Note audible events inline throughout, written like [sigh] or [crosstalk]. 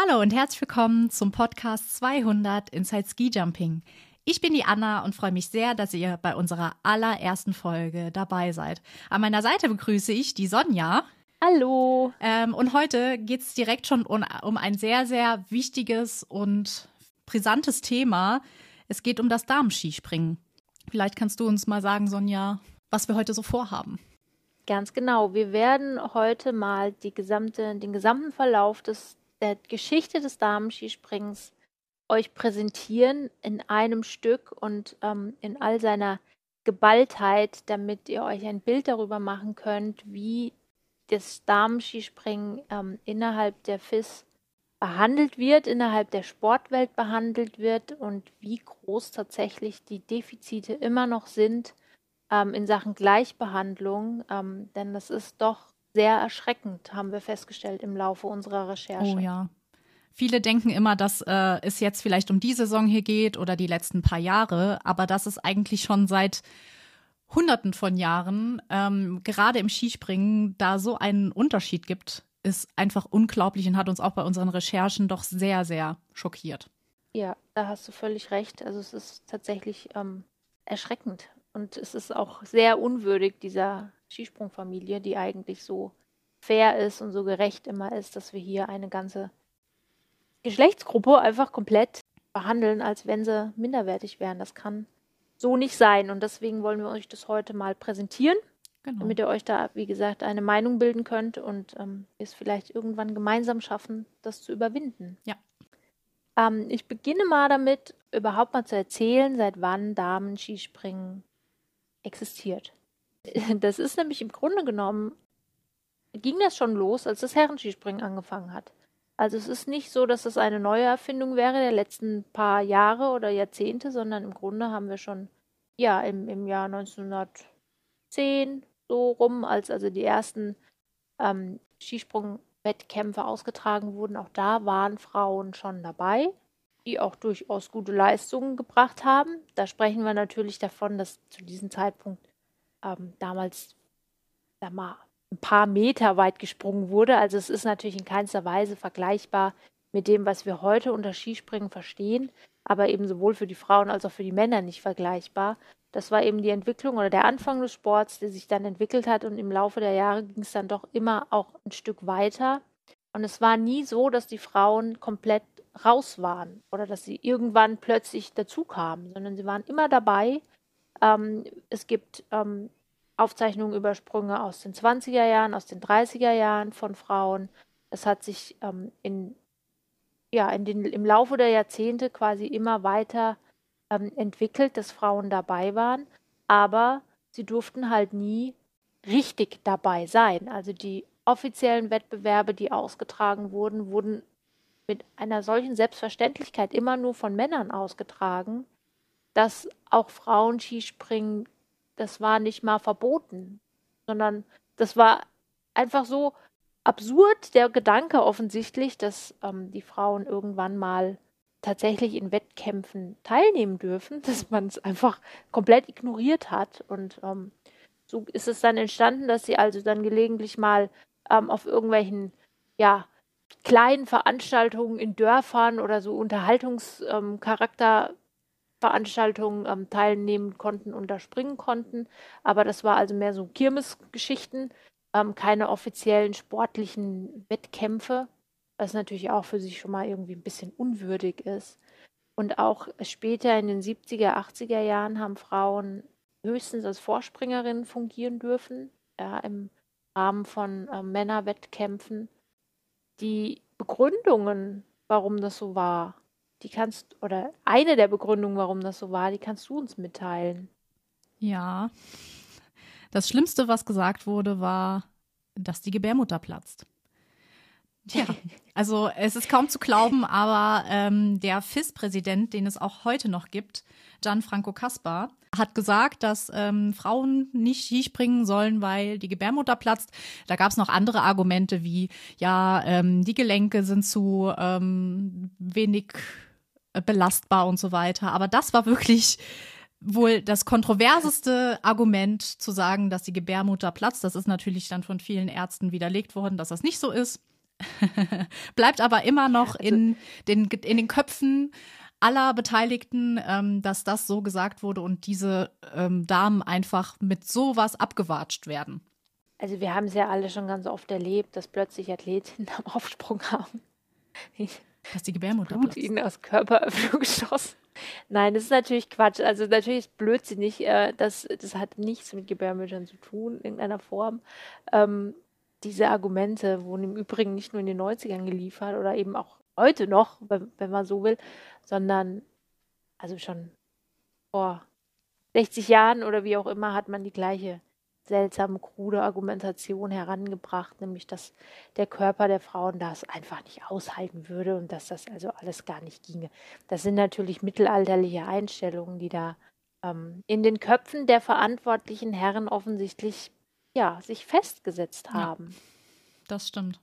Hallo und herzlich willkommen zum Podcast 200 Inside Ski Jumping. Ich bin die Anna und freue mich sehr, dass ihr bei unserer allerersten Folge dabei seid. An meiner Seite begrüße ich die Sonja. Hallo. Ähm, und heute geht es direkt schon um, um ein sehr, sehr wichtiges und brisantes Thema. Es geht um das Damenskispringen. Vielleicht kannst du uns mal sagen, Sonja, was wir heute so vorhaben. Ganz genau. Wir werden heute mal die gesamte, den gesamten Verlauf des der Geschichte des Damenskisprings euch präsentieren in einem Stück und ähm, in all seiner Geballtheit, damit ihr euch ein Bild darüber machen könnt, wie das Damenskispringen ähm, innerhalb der FIS behandelt wird, innerhalb der Sportwelt behandelt wird und wie groß tatsächlich die Defizite immer noch sind ähm, in Sachen Gleichbehandlung. Ähm, denn das ist doch sehr erschreckend, haben wir festgestellt im Laufe unserer Recherche. Oh ja. Viele denken immer, dass äh, es jetzt vielleicht um die Saison hier geht oder die letzten paar Jahre, aber dass es eigentlich schon seit Hunderten von Jahren, ähm, gerade im Skispringen, da so einen Unterschied gibt, ist einfach unglaublich und hat uns auch bei unseren Recherchen doch sehr, sehr schockiert. Ja, da hast du völlig recht. Also es ist tatsächlich ähm, erschreckend und es ist auch sehr unwürdig dieser Skisprungfamilie, die eigentlich so fair ist und so gerecht immer ist, dass wir hier eine ganze Geschlechtsgruppe einfach komplett behandeln, als wenn sie minderwertig wären. Das kann so nicht sein. Und deswegen wollen wir euch das heute mal präsentieren, genau. damit ihr euch da, wie gesagt, eine Meinung bilden könnt und ähm, es vielleicht irgendwann gemeinsam schaffen, das zu überwinden. Ja. Ähm, ich beginne mal damit, überhaupt mal zu erzählen, seit wann Damen-Skispringen existiert. [laughs] Das ist nämlich im Grunde genommen, ging das schon los, als das Herrenskispringen angefangen hat. Also es ist nicht so, dass es eine neue Erfindung wäre der letzten paar Jahre oder Jahrzehnte, sondern im Grunde haben wir schon, ja, im, im Jahr 1910 so rum, als also die ersten ähm, Skisprungwettkämpfe ausgetragen wurden, auch da waren Frauen schon dabei, die auch durchaus gute Leistungen gebracht haben. Da sprechen wir natürlich davon, dass zu diesem Zeitpunkt ähm, damals sag mal, ein paar Meter weit gesprungen wurde. Also es ist natürlich in keinster Weise vergleichbar mit dem, was wir heute unter Skispringen verstehen, aber eben sowohl für die Frauen als auch für die Männer nicht vergleichbar. Das war eben die Entwicklung oder der Anfang des Sports, der sich dann entwickelt hat und im Laufe der Jahre ging es dann doch immer auch ein Stück weiter. Und es war nie so, dass die Frauen komplett raus waren oder dass sie irgendwann plötzlich dazu kamen, sondern sie waren immer dabei ähm, es gibt ähm, Aufzeichnungen über Sprünge aus den 20er Jahren, aus den 30er Jahren von Frauen. Es hat sich ähm, in, ja, in den, im Laufe der Jahrzehnte quasi immer weiter ähm, entwickelt, dass Frauen dabei waren, aber sie durften halt nie richtig dabei sein. Also die offiziellen Wettbewerbe, die ausgetragen wurden, wurden mit einer solchen Selbstverständlichkeit immer nur von Männern ausgetragen, dass auch Frauen Skispringen, das war nicht mal verboten, sondern das war einfach so absurd, der Gedanke offensichtlich, dass ähm, die Frauen irgendwann mal tatsächlich in Wettkämpfen teilnehmen dürfen, [laughs] dass man es einfach komplett ignoriert hat. Und ähm, so ist es dann entstanden, dass sie also dann gelegentlich mal ähm, auf irgendwelchen, ja, kleinen Veranstaltungen in Dörfern oder so Unterhaltungscharakter Veranstaltungen ähm, teilnehmen konnten und da springen konnten. Aber das war also mehr so Kirmesgeschichten, ähm, keine offiziellen sportlichen Wettkämpfe, was natürlich auch für sich schon mal irgendwie ein bisschen unwürdig ist. Und auch später in den 70er, 80er Jahren haben Frauen höchstens als Vorspringerinnen fungieren dürfen, ja, im Rahmen von äh, Männerwettkämpfen. Die Begründungen, warum das so war, die kannst, oder eine der Begründungen, warum das so war, die kannst du uns mitteilen. Ja. Das Schlimmste, was gesagt wurde, war, dass die Gebärmutter platzt. Tja, also es ist kaum zu glauben, aber ähm, der FIS-Präsident, den es auch heute noch gibt, Gianfranco Caspar, hat gesagt, dass ähm, Frauen nicht Skispringen sollen, weil die Gebärmutter platzt. Da gab es noch andere Argumente wie, ja, ähm, die Gelenke sind zu ähm, wenig belastbar und so weiter. Aber das war wirklich wohl das kontroverseste Argument zu sagen, dass die Gebärmutter platzt. Das ist natürlich dann von vielen Ärzten widerlegt worden, dass das nicht so ist. [laughs] Bleibt aber immer noch also, in, den, in den Köpfen aller Beteiligten, ähm, dass das so gesagt wurde und diese ähm, Damen einfach mit sowas abgewatscht werden. Also wir haben es ja alle schon ganz oft erlebt, dass plötzlich Athletinnen [laughs] am Aufsprung haben. Dass die Gebärmutter Blut ihnen aus Körperöffnung [laughs] geschossen. Nein, das ist natürlich Quatsch. Also natürlich ist blödsinnig. Äh, das, das hat nichts mit Gebärmüttern zu tun, in irgendeiner Form. Ähm, diese Argumente wurden im Übrigen nicht nur in den 90ern geliefert oder eben auch heute noch, wenn, wenn man so will, sondern also schon vor 60 Jahren oder wie auch immer hat man die gleiche seltsame, krude Argumentation herangebracht, nämlich dass der Körper der Frauen das einfach nicht aushalten würde und dass das also alles gar nicht ginge. Das sind natürlich mittelalterliche Einstellungen, die da ähm, in den Köpfen der verantwortlichen Herren offensichtlich ja, sich festgesetzt haben. Ja, das stimmt.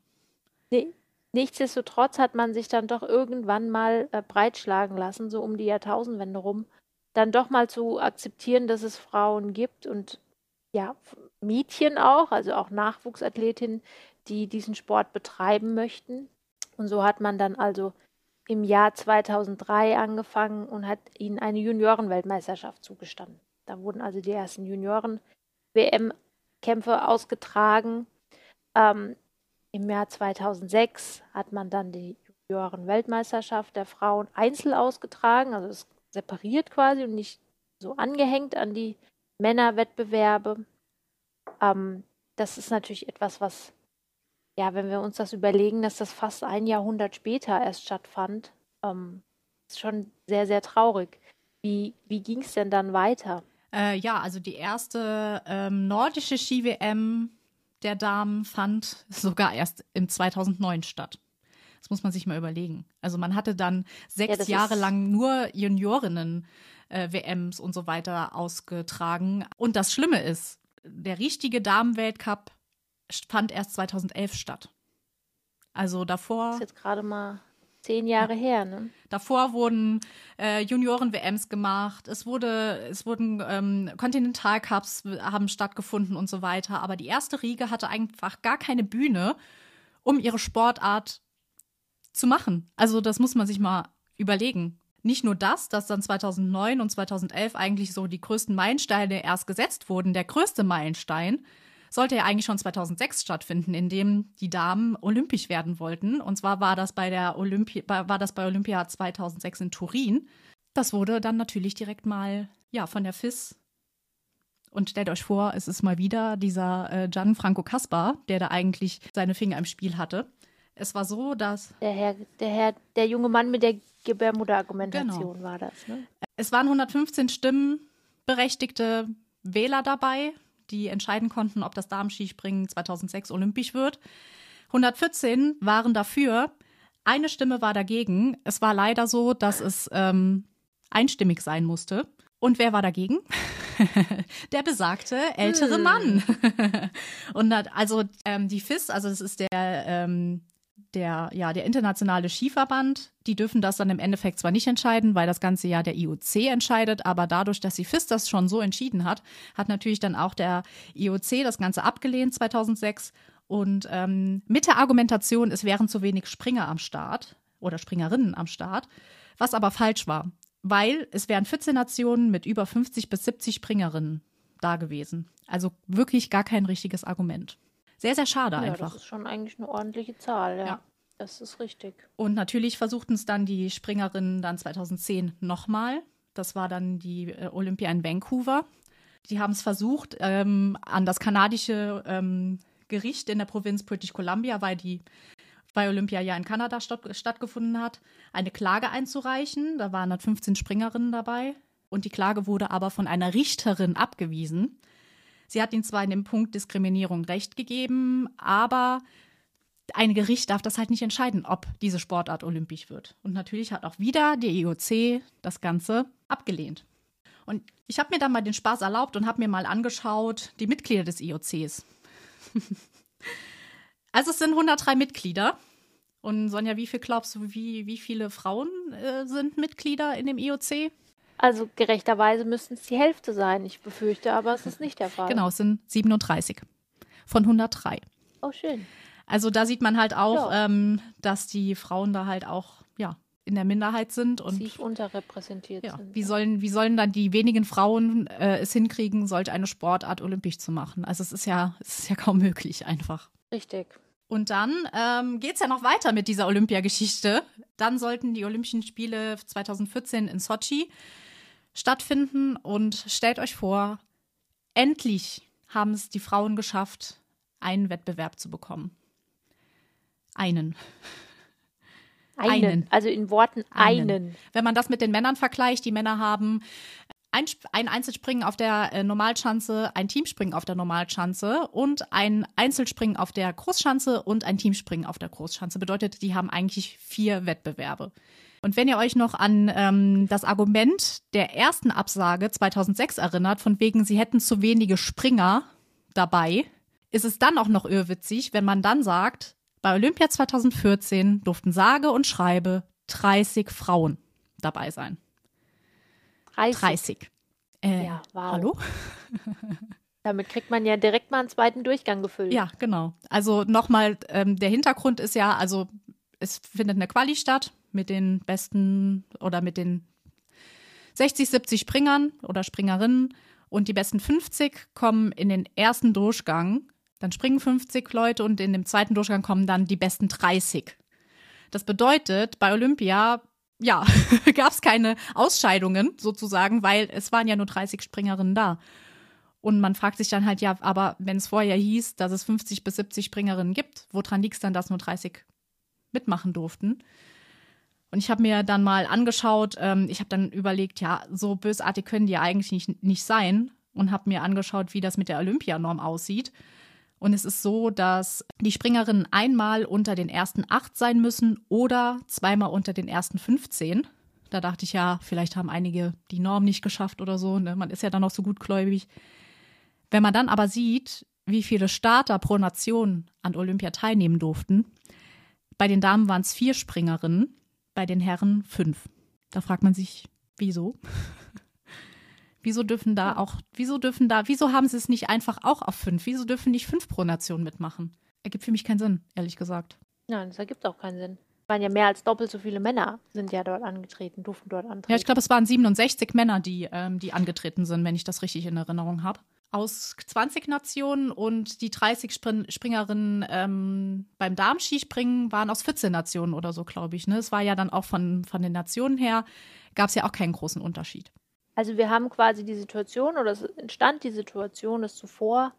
Nee, nichtsdestotrotz hat man sich dann doch irgendwann mal äh, breitschlagen lassen, so um die Jahrtausendwende rum, dann doch mal zu akzeptieren, dass es Frauen gibt und ja, Mädchen auch, also auch Nachwuchsathletinnen, die diesen Sport betreiben möchten. Und so hat man dann also im Jahr 2003 angefangen und hat ihnen eine Juniorenweltmeisterschaft zugestanden. Da wurden also die ersten Junioren-WM-Kämpfe ausgetragen. Ähm, Im Jahr 2006 hat man dann die Junioren-Weltmeisterschaft der Frauen einzeln ausgetragen, also es separiert quasi und nicht so angehängt an die Männerwettbewerbe. Ähm, das ist natürlich etwas, was, ja, wenn wir uns das überlegen, dass das fast ein Jahrhundert später erst stattfand, ähm, ist schon sehr, sehr traurig. Wie, wie ging es denn dann weiter? Äh, ja, also die erste ähm, nordische Ski-WM der Damen fand sogar erst im 2009 statt. Das muss man sich mal überlegen. Also man hatte dann sechs ja, Jahre lang nur Juniorinnen äh, und so weiter ausgetragen. Und das Schlimme ist, der richtige Damenweltcup fand erst 2011 statt. Also davor. Das ist jetzt gerade mal zehn Jahre ja. her, ne? Davor wurden äh, Junioren-WMs gemacht, es wurde, es wurden ähm, Kontinentalcups haben stattgefunden und so weiter. Aber die erste Riege hatte einfach gar keine Bühne, um ihre Sportart zu machen. Also das muss man sich mal überlegen nicht nur das, dass dann 2009 und 2011 eigentlich so die größten Meilensteine erst gesetzt wurden. Der größte Meilenstein sollte ja eigentlich schon 2006 stattfinden, in dem die Damen olympisch werden wollten. Und zwar war das bei der Olympi war das bei Olympia 2006 in Turin. Das wurde dann natürlich direkt mal ja von der FIS und stellt euch vor, es ist mal wieder dieser äh, Gianfranco Caspar, der da eigentlich seine Finger im Spiel hatte. Es war so, dass. Der Herr, der Herr, der junge Mann mit der Gebärmutterargumentation genau. war das, ne? Es waren 115 stimmberechtigte Wähler dabei, die entscheiden konnten, ob das Damenskispringen 2006 olympisch wird. 114 waren dafür. Eine Stimme war dagegen. Es war leider so, dass es ähm, einstimmig sein musste. Und wer war dagegen? [laughs] der besagte ältere hm. Mann. [laughs] und also ähm, die FIS, also das ist der ähm, der, ja, der internationale Skiverband, die dürfen das dann im Endeffekt zwar nicht entscheiden, weil das ganze Jahr der IOC entscheidet, aber dadurch, dass die FIS das schon so entschieden hat, hat natürlich dann auch der IOC das Ganze abgelehnt 2006 und ähm, mit der Argumentation, es wären zu wenig Springer am Start oder Springerinnen am Start, was aber falsch war, weil es wären 14 Nationen mit über 50 bis 70 Springerinnen da gewesen. Also wirklich gar kein richtiges Argument. Sehr, sehr schade ja, einfach. Das ist schon eigentlich eine ordentliche Zahl, ja. ja. Das ist richtig. Und natürlich versuchten es dann die Springerinnen dann 2010 nochmal. Das war dann die äh, Olympia in Vancouver. Die haben es versucht, ähm, an das kanadische ähm, Gericht in der Provinz British Columbia, weil die bei Olympia ja in Kanada statt, stattgefunden hat, eine Klage einzureichen. Da waren dann 15 Springerinnen dabei. Und die Klage wurde aber von einer Richterin abgewiesen. Sie hat ihnen zwar in dem Punkt Diskriminierung recht gegeben, aber ein Gericht darf das halt nicht entscheiden, ob diese Sportart olympisch wird. Und natürlich hat auch wieder die IOC das Ganze abgelehnt. Und ich habe mir dann mal den Spaß erlaubt und habe mir mal angeschaut, die Mitglieder des IOCs. [laughs] also es sind 103 Mitglieder. Und Sonja, wie viel glaubst du, wie, wie viele Frauen äh, sind Mitglieder in dem IOC? Also gerechterweise müssten es die Hälfte sein. Ich befürchte aber, es ist nicht der Fall. Genau, es sind 37 von 103. Oh, schön. Also da sieht man halt auch, ja. ähm, dass die Frauen da halt auch, ja, in der Minderheit sind und sich unterrepräsentiert ja, sind. Wie sollen, wie sollen dann die wenigen Frauen äh, es hinkriegen, solch eine Sportart olympisch zu machen? Also es ist ja, es ist ja kaum möglich einfach. Richtig. Und dann ähm, geht es ja noch weiter mit dieser Olympiageschichte. Dann sollten die Olympischen Spiele 2014 in Sochi stattfinden und stellt euch vor, endlich haben es die Frauen geschafft, einen Wettbewerb zu bekommen. Einen. Einen. einen. Also in Worten einen. einen. Wenn man das mit den Männern vergleicht, die Männer haben ein, ein Einzelspringen auf der äh, Normalschanze, ein Teamspringen auf der Normalschanze und ein Einzelspringen auf der Großschanze und ein Teamspringen auf der Großschanze. Bedeutet, die haben eigentlich vier Wettbewerbe. Und wenn ihr euch noch an ähm, das Argument der ersten Absage 2006 erinnert, von wegen, sie hätten zu wenige Springer dabei, ist es dann auch noch irrwitzig, wenn man dann sagt, bei Olympia 2014 durften sage und schreibe 30 Frauen dabei sein. 30. 30. Äh, ja, wow. Hallo? [laughs] Damit kriegt man ja direkt mal einen zweiten Durchgang gefüllt. Ja, genau. Also nochmal, ähm, der Hintergrund ist ja, also es findet eine Quali statt mit den besten oder mit den 60, 70 Springern oder Springerinnen und die besten 50 kommen in den ersten Durchgang. Dann springen 50 Leute und in dem zweiten Durchgang kommen dann die besten 30. Das bedeutet, bei Olympia ja, [laughs] gab es keine Ausscheidungen sozusagen, weil es waren ja nur 30 Springerinnen da. Und man fragt sich dann halt, ja, aber wenn es vorher hieß, dass es 50 bis 70 Springerinnen gibt, woran liegt es dann, dass nur 30 mitmachen durften? Und ich habe mir dann mal angeschaut, ähm, ich habe dann überlegt, ja, so bösartig können die ja eigentlich nicht, nicht sein und habe mir angeschaut, wie das mit der Olympianorm aussieht. Und es ist so, dass die Springerinnen einmal unter den ersten acht sein müssen oder zweimal unter den ersten 15. Da dachte ich ja, vielleicht haben einige die Norm nicht geschafft oder so. Ne? Man ist ja dann noch so gutgläubig. Wenn man dann aber sieht, wie viele Starter pro Nation an Olympia teilnehmen durften, bei den Damen waren es vier Springerinnen, bei den Herren fünf. Da fragt man sich, wieso? [laughs] Wieso dürfen da auch, wieso dürfen da, wieso haben sie es nicht einfach auch auf fünf? Wieso dürfen nicht fünf pro Nation mitmachen? Ergibt für mich keinen Sinn, ehrlich gesagt. Nein, das ergibt auch keinen Sinn. Es waren ja mehr als doppelt so viele Männer sind ja dort angetreten, durften dort antreten. Ja, ich glaube, es waren 67 Männer, die, ähm, die angetreten sind, wenn ich das richtig in Erinnerung habe. Aus 20 Nationen und die 30 Spring Springerinnen ähm, beim Darmskispringen waren aus 14 Nationen oder so, glaube ich. Ne? Es war ja dann auch von, von den Nationen her, gab es ja auch keinen großen Unterschied. Also wir haben quasi die Situation oder es entstand die Situation, dass zuvor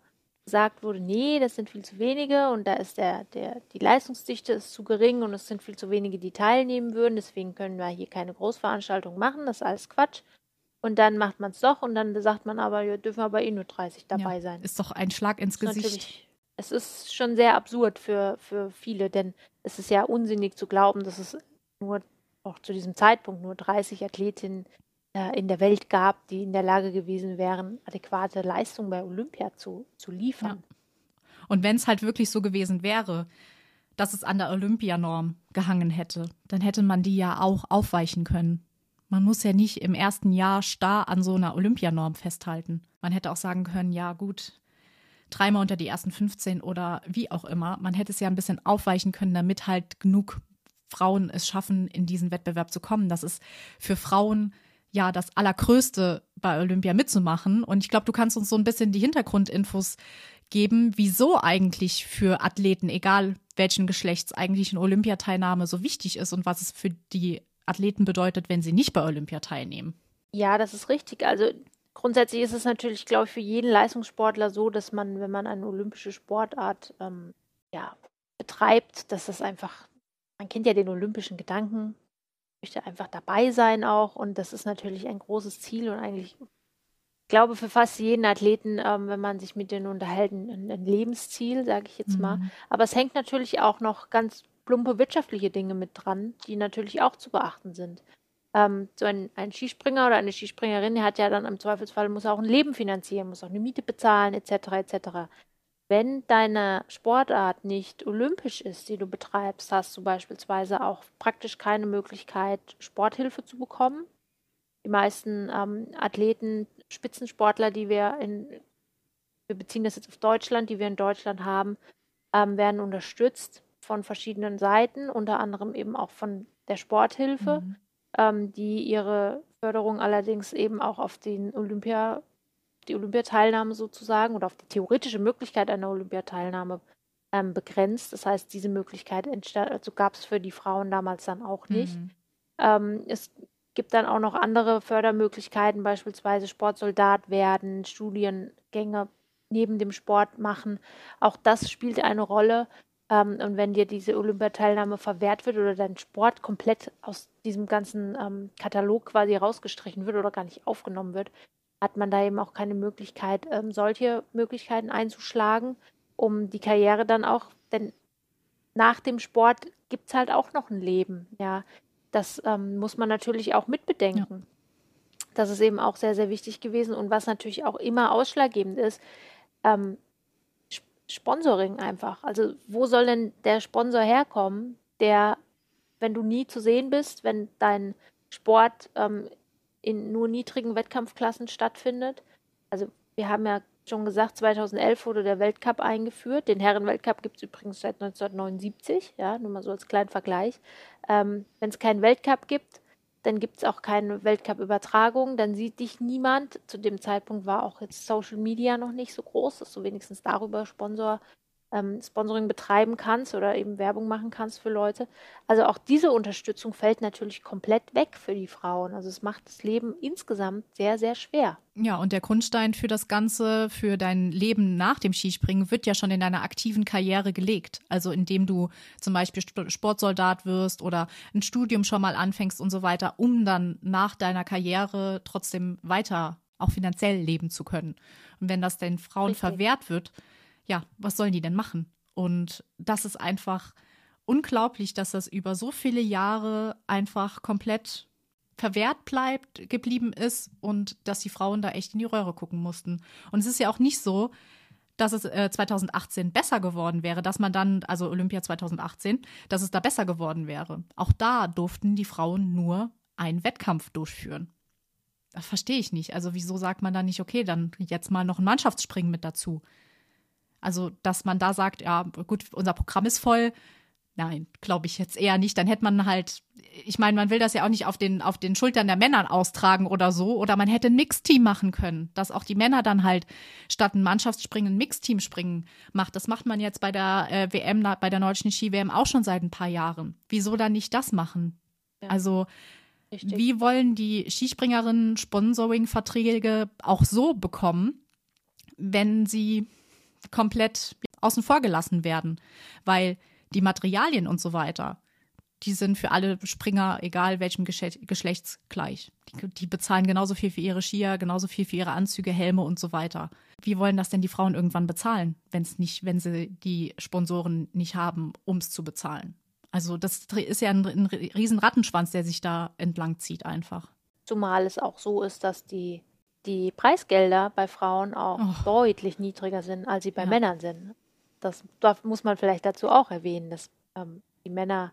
gesagt wurde, nee, das sind viel zu wenige und da ist der, der, die Leistungsdichte ist zu gering und es sind viel zu wenige, die teilnehmen würden, deswegen können wir hier keine Großveranstaltung machen, das ist alles Quatsch. Und dann macht man es doch und dann sagt man aber, wir dürfen aber eh nur 30 dabei ja, sein. Ist doch ein Schlag ins Gesicht. Es ist schon sehr absurd für, für viele, denn es ist ja unsinnig zu glauben, dass es nur auch zu diesem Zeitpunkt nur 30 Athletinnen äh, in der Welt gab, die in der Lage gewesen wären, adäquate Leistungen bei Olympia zu, zu liefern. Ja. Und wenn es halt wirklich so gewesen wäre, dass es an der Olympianorm gehangen hätte, dann hätte man die ja auch aufweichen können. Man muss ja nicht im ersten Jahr starr an so einer Olympianorm festhalten. Man hätte auch sagen können, ja gut, dreimal unter die ersten 15 oder wie auch immer. Man hätte es ja ein bisschen aufweichen können, damit halt genug Frauen es schaffen, in diesen Wettbewerb zu kommen. Das ist für Frauen ja das Allergrößte bei Olympia mitzumachen. Und ich glaube, du kannst uns so ein bisschen die Hintergrundinfos geben, wieso eigentlich für Athleten, egal welchen Geschlechts, eigentlich eine Olympiateilnahme so wichtig ist und was es für die Athleten bedeutet, wenn sie nicht bei Olympia teilnehmen. Ja, das ist richtig. Also grundsätzlich ist es natürlich, glaube ich, für jeden Leistungssportler so, dass man, wenn man eine olympische Sportart ähm, ja, betreibt, dass das einfach, man kennt ja den olympischen Gedanken, möchte einfach dabei sein auch. Und das ist natürlich ein großes Ziel und eigentlich, ich glaube, für fast jeden Athleten, ähm, wenn man sich mit denen unterhält, ein, ein Lebensziel, sage ich jetzt mhm. mal. Aber es hängt natürlich auch noch ganz plumpe wirtschaftliche Dinge mit dran, die natürlich auch zu beachten sind. Ähm, so ein, ein, Skispringer oder eine Skispringerin, die hat ja dann im Zweifelsfall, muss auch ein Leben finanzieren, muss auch eine Miete bezahlen, etc., etc. Wenn deine Sportart nicht olympisch ist, die du betreibst, hast du beispielsweise auch praktisch keine Möglichkeit, Sporthilfe zu bekommen. Die meisten ähm, Athleten, Spitzensportler, die wir in, wir beziehen das jetzt auf Deutschland, die wir in Deutschland haben, ähm, werden unterstützt von verschiedenen Seiten, unter anderem eben auch von der Sporthilfe, mhm. ähm, die ihre Förderung allerdings eben auch auf den Olympia, die Olympiateilnahme sozusagen oder auf die theoretische Möglichkeit einer Olympiateilnahme ähm, begrenzt. Das heißt, diese Möglichkeit also gab es für die Frauen damals dann auch nicht. Mhm. Ähm, es gibt dann auch noch andere Fördermöglichkeiten, beispielsweise Sportsoldat werden, Studiengänge neben dem Sport machen. Auch das spielt eine Rolle. Ähm, und wenn dir diese Olympiateilnahme verwehrt wird oder dein Sport komplett aus diesem ganzen ähm, Katalog quasi rausgestrichen wird oder gar nicht aufgenommen wird, hat man da eben auch keine Möglichkeit, ähm, solche Möglichkeiten einzuschlagen, um die Karriere dann auch, denn nach dem Sport gibt es halt auch noch ein Leben, ja. Das ähm, muss man natürlich auch mitbedenken. Ja. Das ist eben auch sehr, sehr wichtig gewesen. Und was natürlich auch immer ausschlaggebend ist, ähm, Sponsoring einfach. Also wo soll denn der Sponsor herkommen, der, wenn du nie zu sehen bist, wenn dein Sport ähm, in nur niedrigen Wettkampfklassen stattfindet? Also wir haben ja schon gesagt, 2011 wurde der Weltcup eingeführt. Den Herrenweltcup gibt es übrigens seit 1979, ja, nur mal so als kleinen Vergleich. Ähm, wenn es keinen Weltcup gibt, dann gibt es auch keine Weltcup-Übertragung, dann sieht dich niemand. Zu dem Zeitpunkt war auch jetzt Social Media noch nicht so groß, dass du wenigstens darüber Sponsor ähm, Sponsoring betreiben kannst oder eben Werbung machen kannst für Leute. Also auch diese Unterstützung fällt natürlich komplett weg für die Frauen. Also es macht das Leben insgesamt sehr, sehr schwer. Ja, und der Grundstein für das Ganze, für dein Leben nach dem Skispringen, wird ja schon in deiner aktiven Karriere gelegt. Also indem du zum Beispiel Sportsoldat wirst oder ein Studium schon mal anfängst und so weiter, um dann nach deiner Karriere trotzdem weiter auch finanziell leben zu können. Und wenn das den Frauen Richtig. verwehrt wird, ja, was sollen die denn machen? Und das ist einfach unglaublich, dass das über so viele Jahre einfach komplett verwehrt bleibt, geblieben ist und dass die Frauen da echt in die Röhre gucken mussten. Und es ist ja auch nicht so, dass es äh, 2018 besser geworden wäre, dass man dann, also Olympia 2018, dass es da besser geworden wäre. Auch da durften die Frauen nur einen Wettkampf durchführen. Das verstehe ich nicht. Also wieso sagt man da nicht, okay, dann jetzt mal noch ein Mannschaftsspringen mit dazu? Also, dass man da sagt, ja, gut, unser Programm ist voll. Nein, glaube ich jetzt eher nicht. Dann hätte man halt, ich meine, man will das ja auch nicht auf den, auf den Schultern der Männer austragen oder so. Oder man hätte ein Mixteam machen können, dass auch die Männer dann halt statt ein Mannschaftsspringen ein Mixteam springen macht. Das macht man jetzt bei der äh, WM, bei der deutschen Ski-WM auch schon seit ein paar Jahren. Wieso dann nicht das machen? Ja. Also, Richtig. wie wollen die Skispringerinnen Sponsoring-Verträge auch so bekommen, wenn sie komplett außen vor gelassen werden, weil die Materialien und so weiter, die sind für alle Springer, egal welchem Geschlechts, gleich. Die, die, bezahlen genauso viel für ihre Skier, genauso viel für ihre Anzüge, Helme und so weiter. Wie wollen das denn die Frauen irgendwann bezahlen, wenn es nicht, wenn sie die Sponsoren nicht haben, um es zu bezahlen? Also das ist ja ein, ein riesen Rattenschwanz, der sich da entlang zieht einfach. Zumal es auch so ist, dass die die Preisgelder bei Frauen auch oh. deutlich niedriger sind, als sie bei ja. Männern sind. Das, das, muss man vielleicht dazu auch erwähnen, dass ähm, die Männer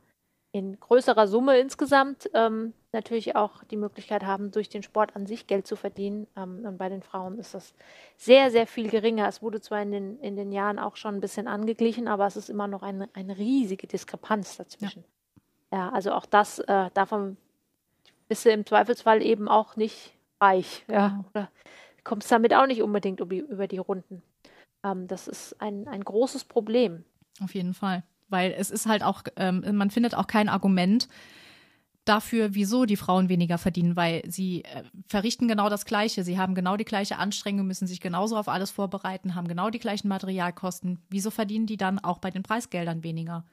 in größerer Summe insgesamt ähm, natürlich auch die Möglichkeit haben, durch den Sport an sich Geld zu verdienen. Ähm, und bei den Frauen ist das sehr, sehr viel geringer. Es wurde zwar in den, in den Jahren auch schon ein bisschen angeglichen, aber es ist immer noch eine, eine riesige Diskrepanz dazwischen. Ja, ja also auch das, äh, davon bist du im Zweifelsfall eben auch nicht reich, ja. Oder kommst damit auch nicht unbedingt über die Runden. Ähm, das ist ein, ein großes Problem. Auf jeden Fall. Weil es ist halt auch, ähm, man findet auch kein Argument dafür, wieso die Frauen weniger verdienen, weil sie äh, verrichten genau das Gleiche. Sie haben genau die gleiche Anstrengung, müssen sich genauso auf alles vorbereiten, haben genau die gleichen Materialkosten. Wieso verdienen die dann auch bei den Preisgeldern weniger?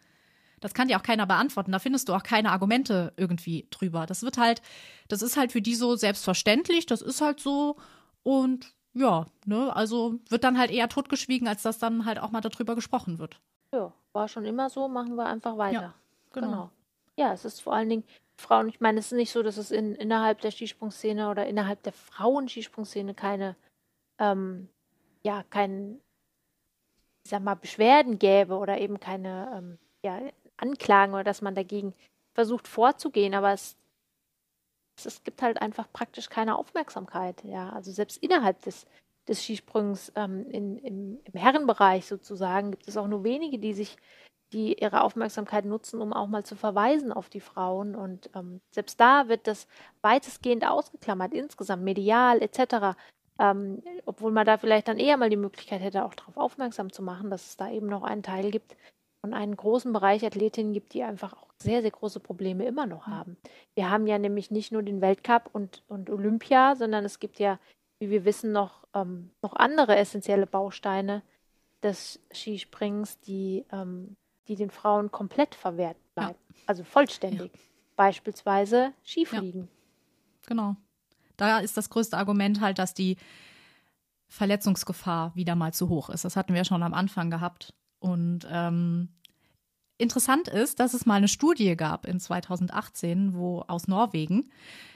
Das kann dir auch keiner beantworten. Da findest du auch keine Argumente irgendwie drüber. Das wird halt, das ist halt für die so selbstverständlich, das ist halt so und ja, ne, also wird dann halt eher totgeschwiegen, als dass dann halt auch mal darüber gesprochen wird. Ja, war schon immer so, machen wir einfach weiter. Ja, genau. genau. Ja, es ist vor allen Dingen Frauen, ich meine, es ist nicht so, dass es in, innerhalb der Skisprungszene oder innerhalb der Frauen-Skisprungszene keine, ähm, ja, kein, ich sag mal, Beschwerden gäbe oder eben keine, ähm, ja, anklagen oder dass man dagegen versucht vorzugehen, aber es, es, gibt halt einfach praktisch keine Aufmerksamkeit. Ja, also selbst innerhalb des, des Skisprüngs ähm, in, im, im Herrenbereich sozusagen gibt es auch nur wenige, die sich die ihre Aufmerksamkeit nutzen, um auch mal zu verweisen auf die Frauen. Und ähm, selbst da wird das weitestgehend ausgeklammert, insgesamt medial etc. Ähm, obwohl man da vielleicht dann eher mal die Möglichkeit hätte, auch darauf aufmerksam zu machen, dass es da eben noch einen Teil gibt und einen großen Bereich Athletinnen gibt, die einfach auch sehr, sehr große Probleme immer noch haben. Wir haben ja nämlich nicht nur den Weltcup und, und Olympia, sondern es gibt ja, wie wir wissen, noch, ähm, noch andere essentielle Bausteine des Skisprings, die, ähm, die den Frauen komplett verwehrt bleiben. Ja. Also vollständig. Ja. Beispielsweise Skifliegen. Ja. Genau. Da ist das größte Argument halt, dass die Verletzungsgefahr wieder mal zu hoch ist. Das hatten wir schon am Anfang gehabt. Und ähm, interessant ist, dass es mal eine Studie gab in 2018, wo aus Norwegen.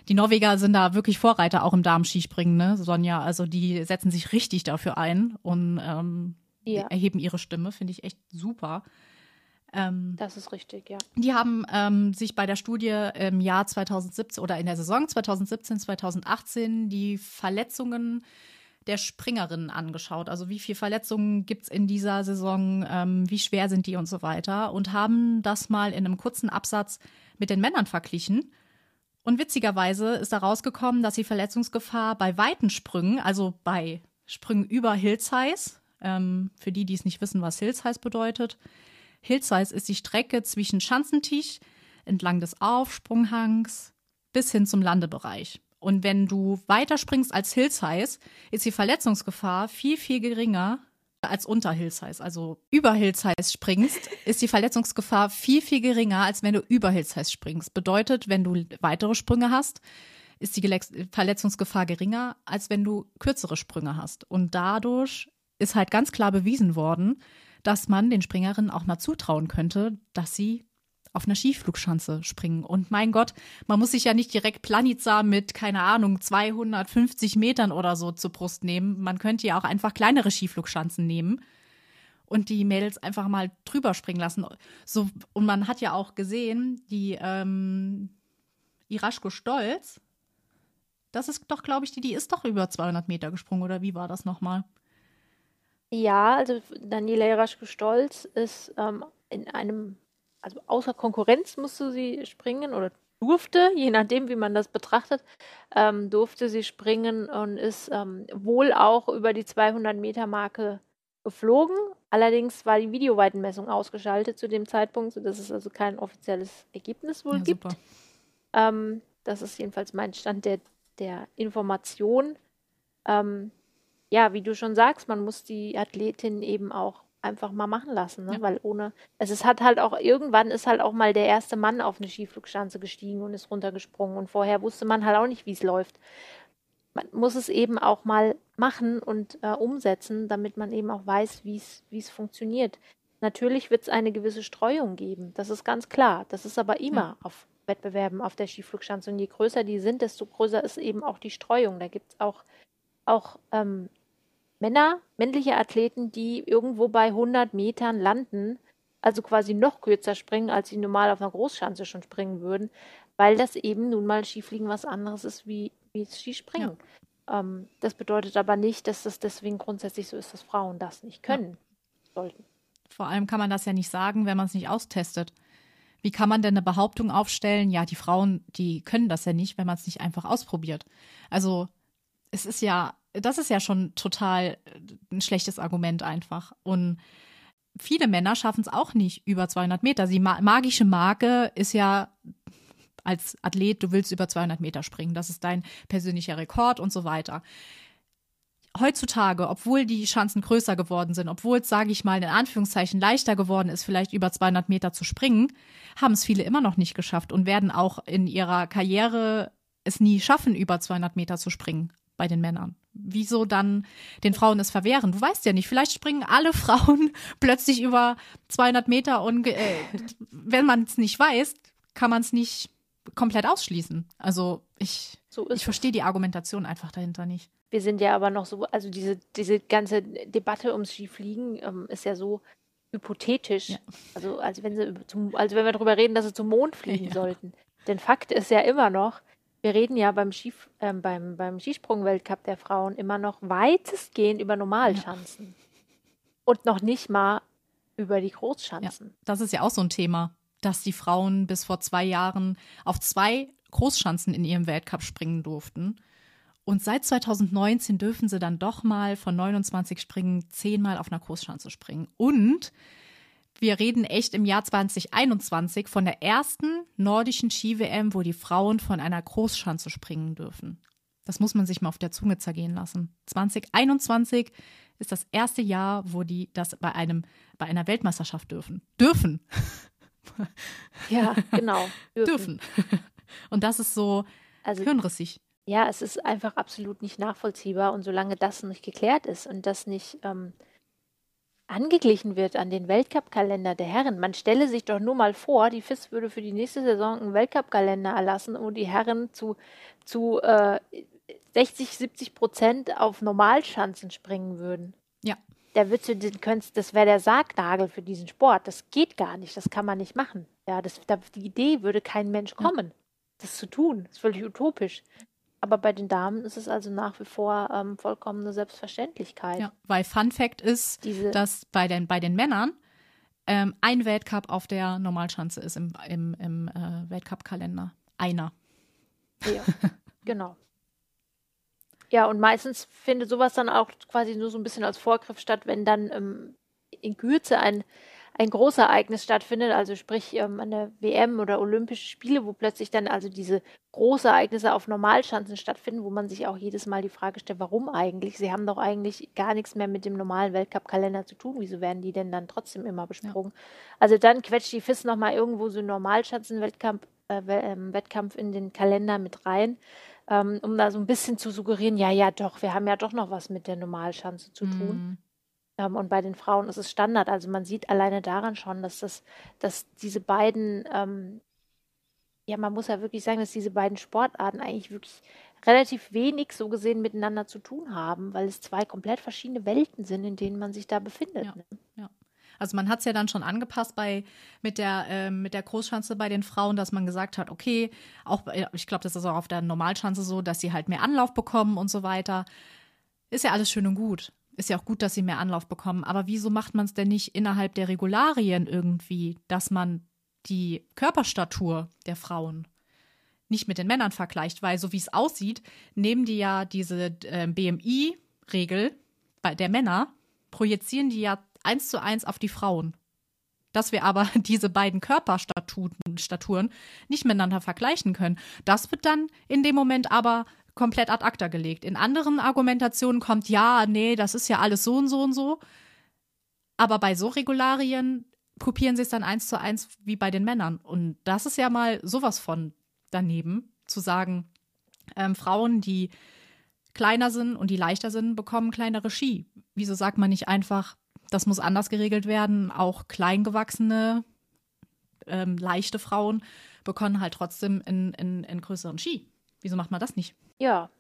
Die Norweger sind da wirklich Vorreiter auch im Darmskispringen, ne, Sonja? Also die setzen sich richtig dafür ein und ähm, ja. erheben ihre Stimme, finde ich echt super. Ähm, das ist richtig, ja. Die haben ähm, sich bei der Studie im Jahr 2017 oder in der Saison 2017, 2018 die Verletzungen der Springerinnen angeschaut. Also wie viele Verletzungen gibt es in dieser Saison, ähm, wie schwer sind die und so weiter. Und haben das mal in einem kurzen Absatz mit den Männern verglichen. Und witzigerweise ist da rausgekommen, dass die Verletzungsgefahr bei weiten Sprüngen, also bei Sprüngen über Hill Size, ähm, für die, die es nicht wissen, was Hill Size bedeutet, Hillsize ist die Strecke zwischen Schanzentisch entlang des Aufsprunghangs bis hin zum Landebereich. Und wenn du weiter springst als Hillsize, ist die Verletzungsgefahr viel, viel geringer als unter Hillsize. Also über Hillsize springst, ist die Verletzungsgefahr viel, viel geringer, als wenn du über Hillsize springst. Bedeutet, wenn du weitere Sprünge hast, ist die Verletzungsgefahr geringer, als wenn du kürzere Sprünge hast. Und dadurch ist halt ganz klar bewiesen worden, dass man den Springerinnen auch mal zutrauen könnte, dass sie auf einer Skiflugschanze springen. Und mein Gott, man muss sich ja nicht direkt Planica mit, keine Ahnung, 250 Metern oder so zur Brust nehmen. Man könnte ja auch einfach kleinere Skiflugschanzen nehmen und die Mädels einfach mal drüber springen lassen. So, und man hat ja auch gesehen, die ähm, Iraschko Stolz, das ist doch, glaube ich, die, die ist doch über 200 Meter gesprungen, oder wie war das nochmal? Ja, also Daniela Jaraschke-Stolz ist ähm, in einem, also außer Konkurrenz musste sie springen oder durfte, je nachdem, wie man das betrachtet, ähm, durfte sie springen und ist ähm, wohl auch über die 200-Meter-Marke geflogen. Allerdings war die Videoweitenmessung ausgeschaltet zu dem Zeitpunkt, sodass es also kein offizielles Ergebnis wohl ja, gibt. Ähm, das ist jedenfalls mein Stand der, der Information. Ähm, ja, wie du schon sagst, man muss die Athletin eben auch einfach mal machen lassen, ne? Ja. weil ohne, es ist, hat halt auch, irgendwann ist halt auch mal der erste Mann auf eine Skiflugschanze gestiegen und ist runtergesprungen und vorher wusste man halt auch nicht, wie es läuft. Man muss es eben auch mal machen und äh, umsetzen, damit man eben auch weiß, wie es funktioniert. Natürlich wird es eine gewisse Streuung geben, das ist ganz klar. Das ist aber immer ja. auf Wettbewerben auf der Skiflugschanze. Und je größer die sind, desto größer ist eben auch die Streuung. Da gibt es auch, auch ähm, Männer, männliche Athleten, die irgendwo bei 100 Metern landen, also quasi noch kürzer springen, als sie normal auf einer Großschanze schon springen würden, weil das eben nun mal Skifliegen was anderes ist wie, wie Skispringen. Ja. Ähm, das bedeutet aber nicht, dass das deswegen grundsätzlich so ist, dass Frauen das nicht können ja. sollten. Vor allem kann man das ja nicht sagen, wenn man es nicht austestet. Wie kann man denn eine Behauptung aufstellen? Ja, die Frauen, die können das ja nicht, wenn man es nicht einfach ausprobiert. Also es ist ja das ist ja schon total äh, ein schlechtes Argument einfach. Und viele Männer schaffen es auch nicht über 200 Meter. Die magische Marke ist ja als Athlet, du willst über 200 Meter springen. Das ist dein persönlicher Rekord und so weiter. Heutzutage, obwohl die Chancen größer geworden sind, obwohl es, sage ich mal, in Anführungszeichen leichter geworden ist, vielleicht über 200 Meter zu springen, haben es viele immer noch nicht geschafft und werden auch in ihrer Karriere es nie schaffen, über 200 Meter zu springen bei den Männern wieso dann den Frauen es verwehren? Du weißt ja nicht, vielleicht springen alle [laughs] Frauen plötzlich über 200 Meter und äh, wenn man es nicht weiß, kann man es nicht komplett ausschließen. Also ich, so ich verstehe die Argumentation einfach dahinter nicht. Wir sind ja aber noch so, also diese, diese ganze Debatte ums Skifliegen ähm, ist ja so hypothetisch. Ja. Also, als wenn sie zum, also wenn wir darüber reden, dass sie zum Mond fliegen ja. sollten. Denn Fakt ist ja immer noch, wir reden ja beim, Skif äh, beim, beim Skisprung-Weltcup der Frauen immer noch weitestgehend über Normalschanzen. Ja. Und noch nicht mal über die Großschanzen. Ja, das ist ja auch so ein Thema, dass die Frauen bis vor zwei Jahren auf zwei Großschanzen in ihrem Weltcup springen durften. Und seit 2019 dürfen sie dann doch mal von 29 Springen zehnmal auf einer Großschanze springen. Und wir reden echt im Jahr 2021 von der ersten nordischen Ski-WM, wo die Frauen von einer Großschanze springen dürfen. Das muss man sich mal auf der Zunge zergehen lassen. 2021 ist das erste Jahr, wo die das bei einem bei einer Weltmeisterschaft dürfen. Dürfen. [laughs] Ja, genau. Dürfen. dürfen. Und das ist so also, hirnrissig. Ja, es ist einfach absolut nicht nachvollziehbar. Und solange das nicht geklärt ist und das nicht ähm, angeglichen wird an den Weltcup-Kalender der Herren. Man stelle sich doch nur mal vor, die FIS würde für die nächste Saison einen Weltcup-Kalender erlassen, wo die Herren zu, zu äh, 60, 70 Prozent auf Normalschanzen springen würden. Ja. Da würdest du den könntest, das wäre der Sargnagel für diesen Sport. Das geht gar nicht, das kann man nicht machen. Ja, das, da, die Idee würde kein Mensch kommen, ja. das zu tun. Das ist völlig utopisch. Aber bei den Damen ist es also nach wie vor ähm, vollkommene Selbstverständlichkeit. Ja, weil Fun Fact ist, Diese dass bei den, bei den Männern ähm, ein Weltcup auf der Normalschanze ist im, im, im äh, Weltcup-Kalender. Einer. Ja, [laughs] genau. Ja, und meistens findet sowas dann auch quasi nur so ein bisschen als Vorgriff statt, wenn dann ähm, in Kürze ein ein Großereignis stattfindet, also sprich ähm, eine WM oder Olympische Spiele, wo plötzlich dann also diese Großereignisse auf Normalschanzen stattfinden, wo man sich auch jedes Mal die Frage stellt, warum eigentlich? Sie haben doch eigentlich gar nichts mehr mit dem normalen Weltcup-Kalender zu tun. Wieso werden die denn dann trotzdem immer besprungen? Ja. Also dann quetscht die FIS nochmal irgendwo so einen Normalschanzen-Wettkampf äh, ähm, Wettkampf in den Kalender mit rein. Ähm, um da so ein bisschen zu suggerieren, ja, ja, doch, wir haben ja doch noch was mit der Normalschanze zu tun. Mhm. Ähm, und bei den Frauen ist es Standard. Also man sieht alleine daran schon, dass das, dass diese beiden, ähm, ja, man muss ja wirklich sagen, dass diese beiden Sportarten eigentlich wirklich relativ wenig so gesehen miteinander zu tun haben, weil es zwei komplett verschiedene Welten sind, in denen man sich da befindet. Ja, ne? ja. Also man hat es ja dann schon angepasst bei mit der äh, mit der Großschanze bei den Frauen, dass man gesagt hat, okay, auch ich glaube, das ist auch auf der Normalschanze so, dass sie halt mehr Anlauf bekommen und so weiter. Ist ja alles schön und gut. Ist ja auch gut, dass sie mehr Anlauf bekommen. Aber wieso macht man es denn nicht innerhalb der Regularien irgendwie, dass man die Körperstatur der Frauen nicht mit den Männern vergleicht? Weil so wie es aussieht, nehmen die ja diese äh, BMI-Regel der Männer, projizieren die ja eins zu eins auf die Frauen. Dass wir aber [laughs] diese beiden Körperstaturen nicht miteinander vergleichen können. Das wird dann in dem Moment aber komplett ad acta gelegt. In anderen Argumentationen kommt, ja, nee, das ist ja alles so und so und so. Aber bei so Regularien kopieren sie es dann eins zu eins wie bei den Männern. Und das ist ja mal sowas von daneben, zu sagen, ähm, Frauen, die kleiner sind und die leichter sind, bekommen kleinere Ski. Wieso sagt man nicht einfach, das muss anders geregelt werden? Auch kleingewachsene, ähm, leichte Frauen bekommen halt trotzdem in, in, in größeren Ski. Wieso macht man das nicht? Ja.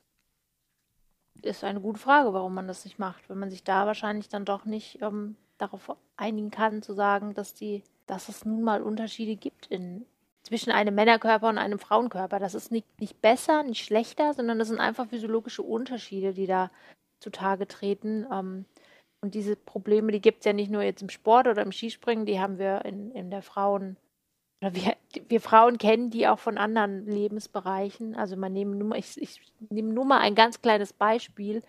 Ist eine gute Frage, warum man das nicht macht. Wenn man sich da wahrscheinlich dann doch nicht ähm, darauf einigen kann, zu sagen, dass die, dass es nun mal Unterschiede gibt in, zwischen einem Männerkörper und einem Frauenkörper. Das ist nicht, nicht besser, nicht schlechter, sondern das sind einfach physiologische Unterschiede, die da zutage treten. Ähm, und diese Probleme, die gibt es ja nicht nur jetzt im Sport oder im Skispringen, die haben wir in, in der Frauen- wir, wir Frauen kennen die auch von anderen Lebensbereichen. Also man nehme nur ich, ich nehme nur mal ein ganz kleines Beispiel.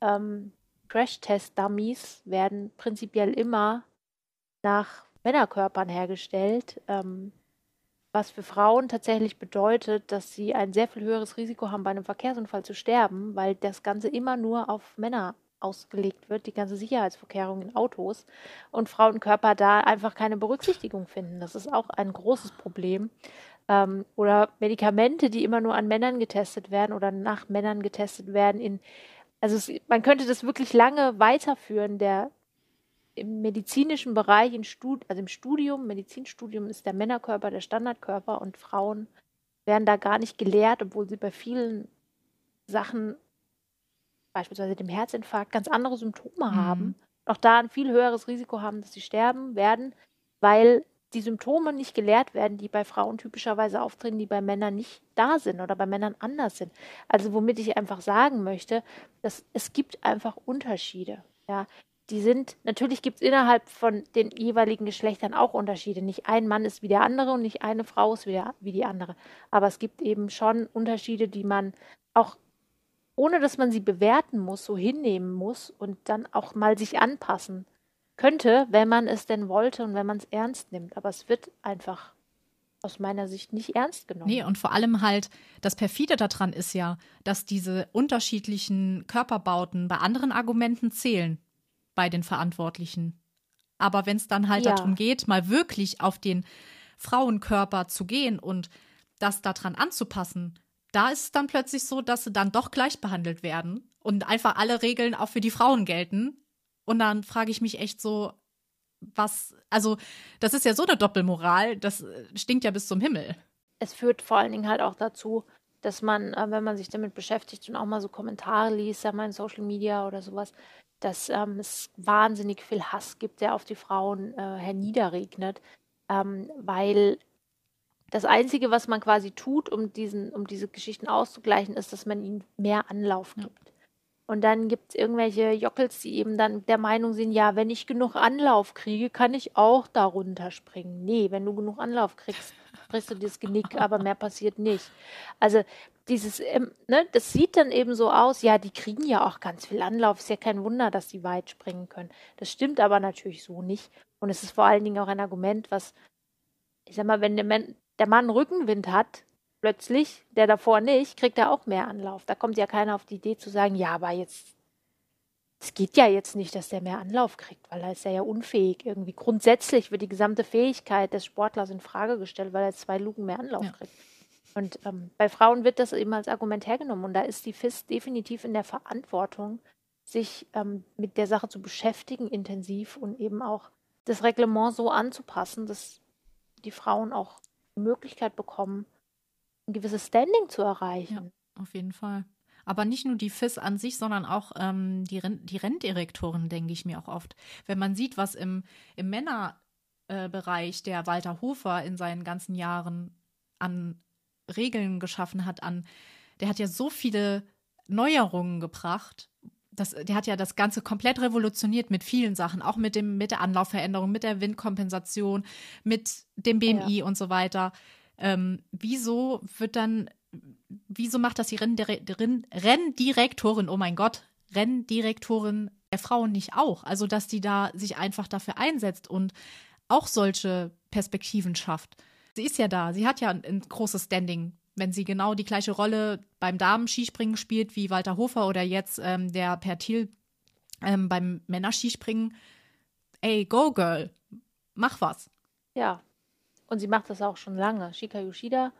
Ähm, Crash-Test-Dummies werden prinzipiell immer nach Männerkörpern hergestellt, ähm, was für Frauen tatsächlich bedeutet, dass sie ein sehr viel höheres Risiko haben, bei einem Verkehrsunfall zu sterben, weil das Ganze immer nur auf Männer ausgelegt wird, die ganze Sicherheitsvorkehrung in Autos und Frauenkörper da einfach keine Berücksichtigung finden. Das ist auch ein großes Problem. Ähm, oder Medikamente, die immer nur an Männern getestet werden oder nach Männern getestet werden. In, also es, man könnte das wirklich lange weiterführen. Der im medizinischen Bereich, in Stud also im Studium, Medizinstudium ist der Männerkörper der Standardkörper und Frauen werden da gar nicht gelehrt, obwohl sie bei vielen Sachen beispielsweise dem Herzinfarkt ganz andere Symptome mhm. haben, auch da ein viel höheres Risiko haben, dass sie sterben werden, weil die Symptome nicht gelehrt werden, die bei Frauen typischerweise auftreten, die bei Männern nicht da sind oder bei Männern anders sind. Also womit ich einfach sagen möchte, dass es gibt einfach Unterschiede. Ja, die sind, natürlich gibt es innerhalb von den jeweiligen Geschlechtern auch Unterschiede. Nicht ein Mann ist wie der andere und nicht eine Frau ist wie, der, wie die andere. Aber es gibt eben schon Unterschiede, die man auch, ohne dass man sie bewerten muss, so hinnehmen muss und dann auch mal sich anpassen könnte, wenn man es denn wollte und wenn man es ernst nimmt. Aber es wird einfach aus meiner Sicht nicht ernst genommen. Nee, und vor allem halt, das perfide daran ist ja, dass diese unterschiedlichen Körperbauten bei anderen Argumenten zählen bei den Verantwortlichen. Aber wenn es dann halt ja. darum geht, mal wirklich auf den Frauenkörper zu gehen und das daran anzupassen, da ist es dann plötzlich so, dass sie dann doch gleich behandelt werden und einfach alle Regeln auch für die Frauen gelten. Und dann frage ich mich echt so, was, also das ist ja so eine Doppelmoral, das äh, stinkt ja bis zum Himmel. Es führt vor allen Dingen halt auch dazu, dass man, äh, wenn man sich damit beschäftigt und auch mal so Kommentare liest, ja mal in Social Media oder sowas, dass ähm, es wahnsinnig viel Hass gibt, der auf die Frauen äh, herniederregnet, ähm, weil das Einzige, was man quasi tut, um, diesen, um diese Geschichten auszugleichen, ist, dass man ihnen mehr Anlauf gibt. Ja. Und dann gibt es irgendwelche Jockels, die eben dann der Meinung sind, ja, wenn ich genug Anlauf kriege, kann ich auch darunter springen. Nee, wenn du genug Anlauf kriegst, brichst du dir das Genick, [laughs] aber mehr passiert nicht. Also dieses, ähm, ne, das sieht dann eben so aus, ja, die kriegen ja auch ganz viel Anlauf, ist ja kein Wunder, dass die weit springen können. Das stimmt aber natürlich so nicht. Und es ist vor allen Dingen auch ein Argument, was, ich sag mal, wenn der Mann, der Mann Rückenwind hat, plötzlich, der davor nicht, kriegt er auch mehr Anlauf. Da kommt ja keiner auf die Idee zu sagen, ja, aber jetzt, es geht ja jetzt nicht, dass der mehr Anlauf kriegt, weil er ist ja, ja unfähig. Irgendwie grundsätzlich wird die gesamte Fähigkeit des Sportlers in Frage gestellt, weil er zwei Luken mehr Anlauf ja. kriegt. Und ähm, bei Frauen wird das eben als Argument hergenommen. Und da ist die FIS definitiv in der Verantwortung, sich ähm, mit der Sache zu beschäftigen, intensiv und eben auch das Reglement so anzupassen, dass die Frauen auch Möglichkeit bekommen, ein gewisses Standing zu erreichen. Ja, auf jeden Fall. Aber nicht nur die FIS an sich, sondern auch ähm, die, Ren die Renndirektoren, denke ich mir auch oft. Wenn man sieht, was im, im Männerbereich äh, der Walter Hofer in seinen ganzen Jahren an Regeln geschaffen hat, an, der hat ja so viele Neuerungen gebracht. Das, der hat ja das Ganze komplett revolutioniert mit vielen Sachen, auch mit, dem, mit der Anlaufveränderung, mit der Windkompensation, mit dem BMI ja. und so weiter. Ähm, wieso wird dann, wieso macht das die Renndire Renndirektorin, oh mein Gott, Renndirektorin der Frauen nicht auch? Also, dass die da sich einfach dafür einsetzt und auch solche Perspektiven schafft. Sie ist ja da, sie hat ja ein, ein großes Standing, wenn sie genau die gleiche Rolle beim Damen-Skispringen spielt wie Walter Hofer oder jetzt ähm, der Per Thiel ähm, beim Männerskispringen. Ey, go girl, mach was. Ja, und sie macht das auch schon lange. Shika Yoshida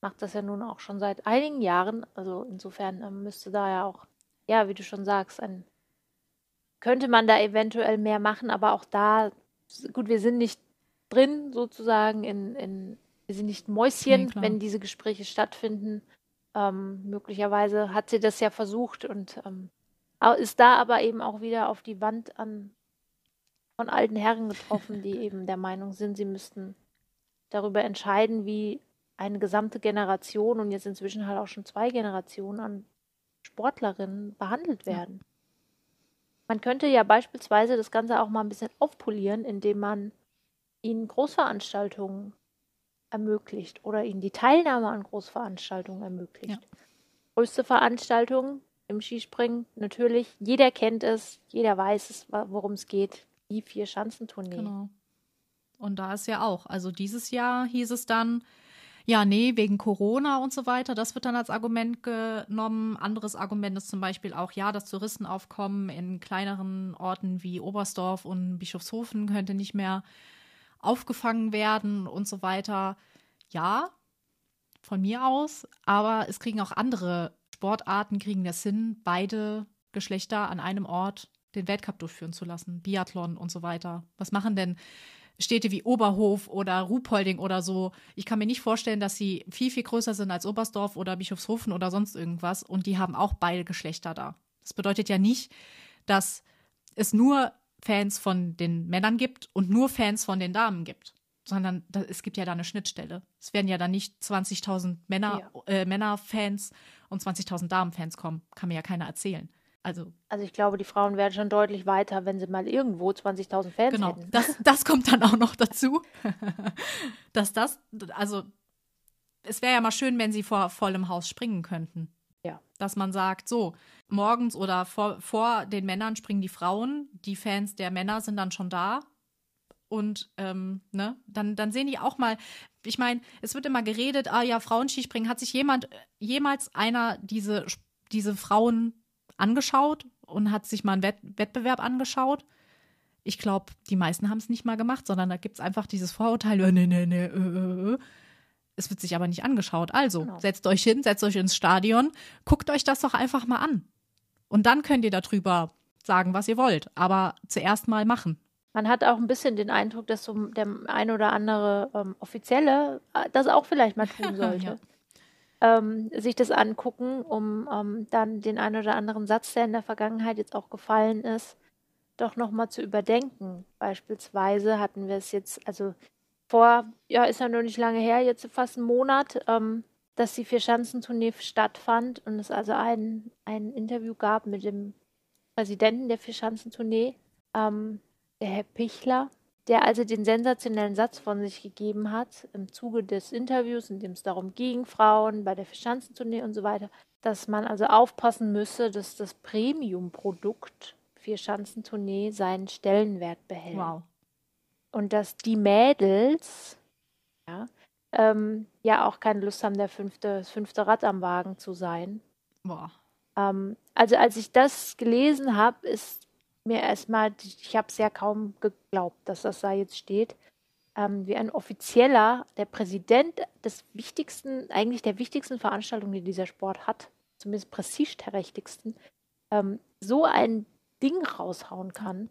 macht das ja nun auch schon seit einigen Jahren. Also insofern ähm, müsste da ja auch, ja, wie du schon sagst, ein, könnte man da eventuell mehr machen, aber auch da, gut, wir sind nicht drin sozusagen in, in wir sind nicht Mäuschen, nee, wenn diese Gespräche stattfinden. Ähm, möglicherweise hat sie das ja versucht und ähm, ist da aber eben auch wieder auf die Wand an von alten Herren getroffen, die [laughs] eben der Meinung sind, sie müssten darüber entscheiden, wie eine gesamte Generation und jetzt inzwischen halt auch schon zwei Generationen an Sportlerinnen behandelt werden. Ja. Man könnte ja beispielsweise das Ganze auch mal ein bisschen aufpolieren, indem man ihnen Großveranstaltungen ermöglicht oder ihnen die Teilnahme an Großveranstaltungen ermöglicht. Ja. Größte Veranstaltung im Skispringen, natürlich, jeder kennt es, jeder weiß es, worum es geht, die vier Schanzentournee. Genau. Und da ist ja auch, also dieses Jahr hieß es dann, ja, nee, wegen Corona und so weiter. Das wird dann als Argument genommen. Anderes Argument ist zum Beispiel auch, ja, das Touristenaufkommen in kleineren Orten wie Oberstdorf und Bischofshofen könnte nicht mehr aufgefangen werden und so weiter. Ja, von mir aus, aber es kriegen auch andere Sportarten, kriegen das hin, beide Geschlechter an einem Ort den Weltcup durchführen zu lassen, Biathlon und so weiter. Was machen denn Städte wie Oberhof oder Ruhpolding oder so? Ich kann mir nicht vorstellen, dass sie viel, viel größer sind als Oberstdorf oder Bischofshofen oder sonst irgendwas und die haben auch beide Geschlechter da. Das bedeutet ja nicht, dass es nur Fans von den Männern gibt und nur Fans von den Damen gibt. sondern da, es gibt ja da eine Schnittstelle. Es werden ja dann nicht 20.000 Männer, ja. äh, Männerfans und 20.000 Damenfans kommen. Kann mir ja keiner erzählen. Also, also ich glaube, die Frauen wären schon deutlich weiter, wenn sie mal irgendwo 20.000 Fans genau, hätten. Das, [laughs] das kommt dann auch noch dazu, [laughs] dass das, also es wäre ja mal schön, wenn sie vor vollem Haus springen könnten. Ja. Dass man sagt, so, morgens oder vor, vor den Männern springen die Frauen, die Fans der Männer sind dann schon da. Und ähm, ne, dann, dann sehen die auch mal, ich meine, es wird immer geredet, ah ja, Frauenskispringen, hat sich jemand, jemals einer diese, diese Frauen angeschaut und hat sich mal einen Wett Wettbewerb angeschaut? Ich glaube, die meisten haben es nicht mal gemacht, sondern da gibt es einfach dieses Vorurteil, nee, nee, nee, äh, äh, äh. Es wird sich aber nicht angeschaut. Also, genau. setzt euch hin, setzt euch ins Stadion, guckt euch das doch einfach mal an. Und dann könnt ihr darüber sagen, was ihr wollt. Aber zuerst mal machen. Man hat auch ein bisschen den Eindruck, dass so der ein oder andere ähm, Offizielle äh, das auch vielleicht mal tun [laughs] sollte. ja. ähm, sich das angucken, um ähm, dann den ein oder anderen Satz, der in der Vergangenheit jetzt auch gefallen ist, doch nochmal zu überdenken. Beispielsweise hatten wir es jetzt, also vor, ja, ist ja noch nicht lange her, jetzt fast einen Monat, ähm, dass die Vier-Schanzentournee stattfand und es also ein, ein Interview gab mit dem Präsidenten der Vier-Schanzentournee, ähm, der Herr Pichler, der also den sensationellen Satz von sich gegeben hat im Zuge des Interviews, in dem es darum ging, Frauen bei der Vier-Schanzentournee und so weiter, dass man also aufpassen müsse, dass das Premium-Produkt Vier-Schanzentournee seinen Stellenwert behält. Wow und dass die Mädels ja, ähm, ja auch keine Lust haben, der fünfte, das fünfte Rad am Wagen zu sein. Boah. Ähm, also als ich das gelesen habe, ist mir erstmal, ich habe es ja kaum geglaubt, dass das da jetzt steht, ähm, wie ein offizieller, der Präsident des wichtigsten, eigentlich der wichtigsten Veranstaltung, die dieser Sport hat, zumindest prestigeträchtigsten, ähm, so ein Ding raushauen kann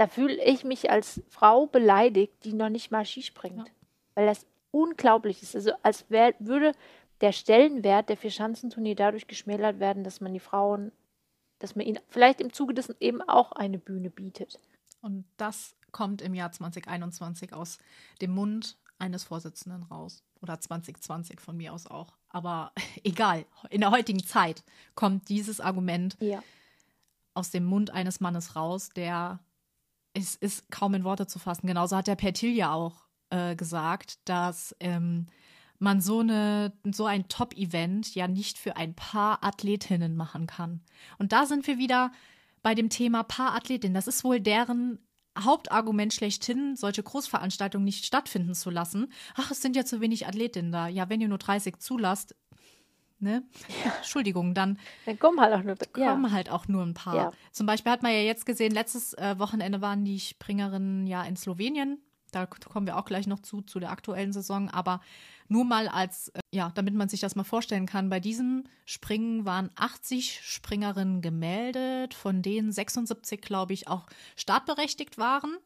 da fühle ich mich als Frau beleidigt, die noch nicht mal Ski springt. Ja. Weil das unglaublich ist. Also als wär, würde der Stellenwert der Vierschanzentournee dadurch geschmälert werden, dass man die Frauen, dass man ihnen vielleicht im Zuge dessen eben auch eine Bühne bietet. Und das kommt im Jahr 2021 aus dem Mund eines Vorsitzenden raus. Oder 2020 von mir aus auch. Aber [laughs] egal, in der heutigen Zeit kommt dieses Argument ja. aus dem Mund eines Mannes raus, der es ist kaum in Worte zu fassen. Genauso hat der Pertil ja auch äh, gesagt, dass ähm, man so, eine, so ein Top-Event ja nicht für ein paar Athletinnen machen kann. Und da sind wir wieder bei dem Thema Paar-Athletinnen. Das ist wohl deren Hauptargument schlechthin, solche Großveranstaltungen nicht stattfinden zu lassen. Ach, es sind ja zu wenig Athletinnen da. Ja, wenn ihr nur 30 zulasst, ne? Ja. Entschuldigung, dann, dann kommen halt auch nur, kommen ja. halt auch nur ein paar. Ja. Zum Beispiel hat man ja jetzt gesehen, letztes äh, Wochenende waren die Springerinnen ja in Slowenien. Da kommen wir auch gleich noch zu, zu der aktuellen Saison. Aber nur mal als, äh, ja, damit man sich das mal vorstellen kann, bei diesem Springen waren 80 Springerinnen gemeldet, von denen 76, glaube ich, auch startberechtigt waren.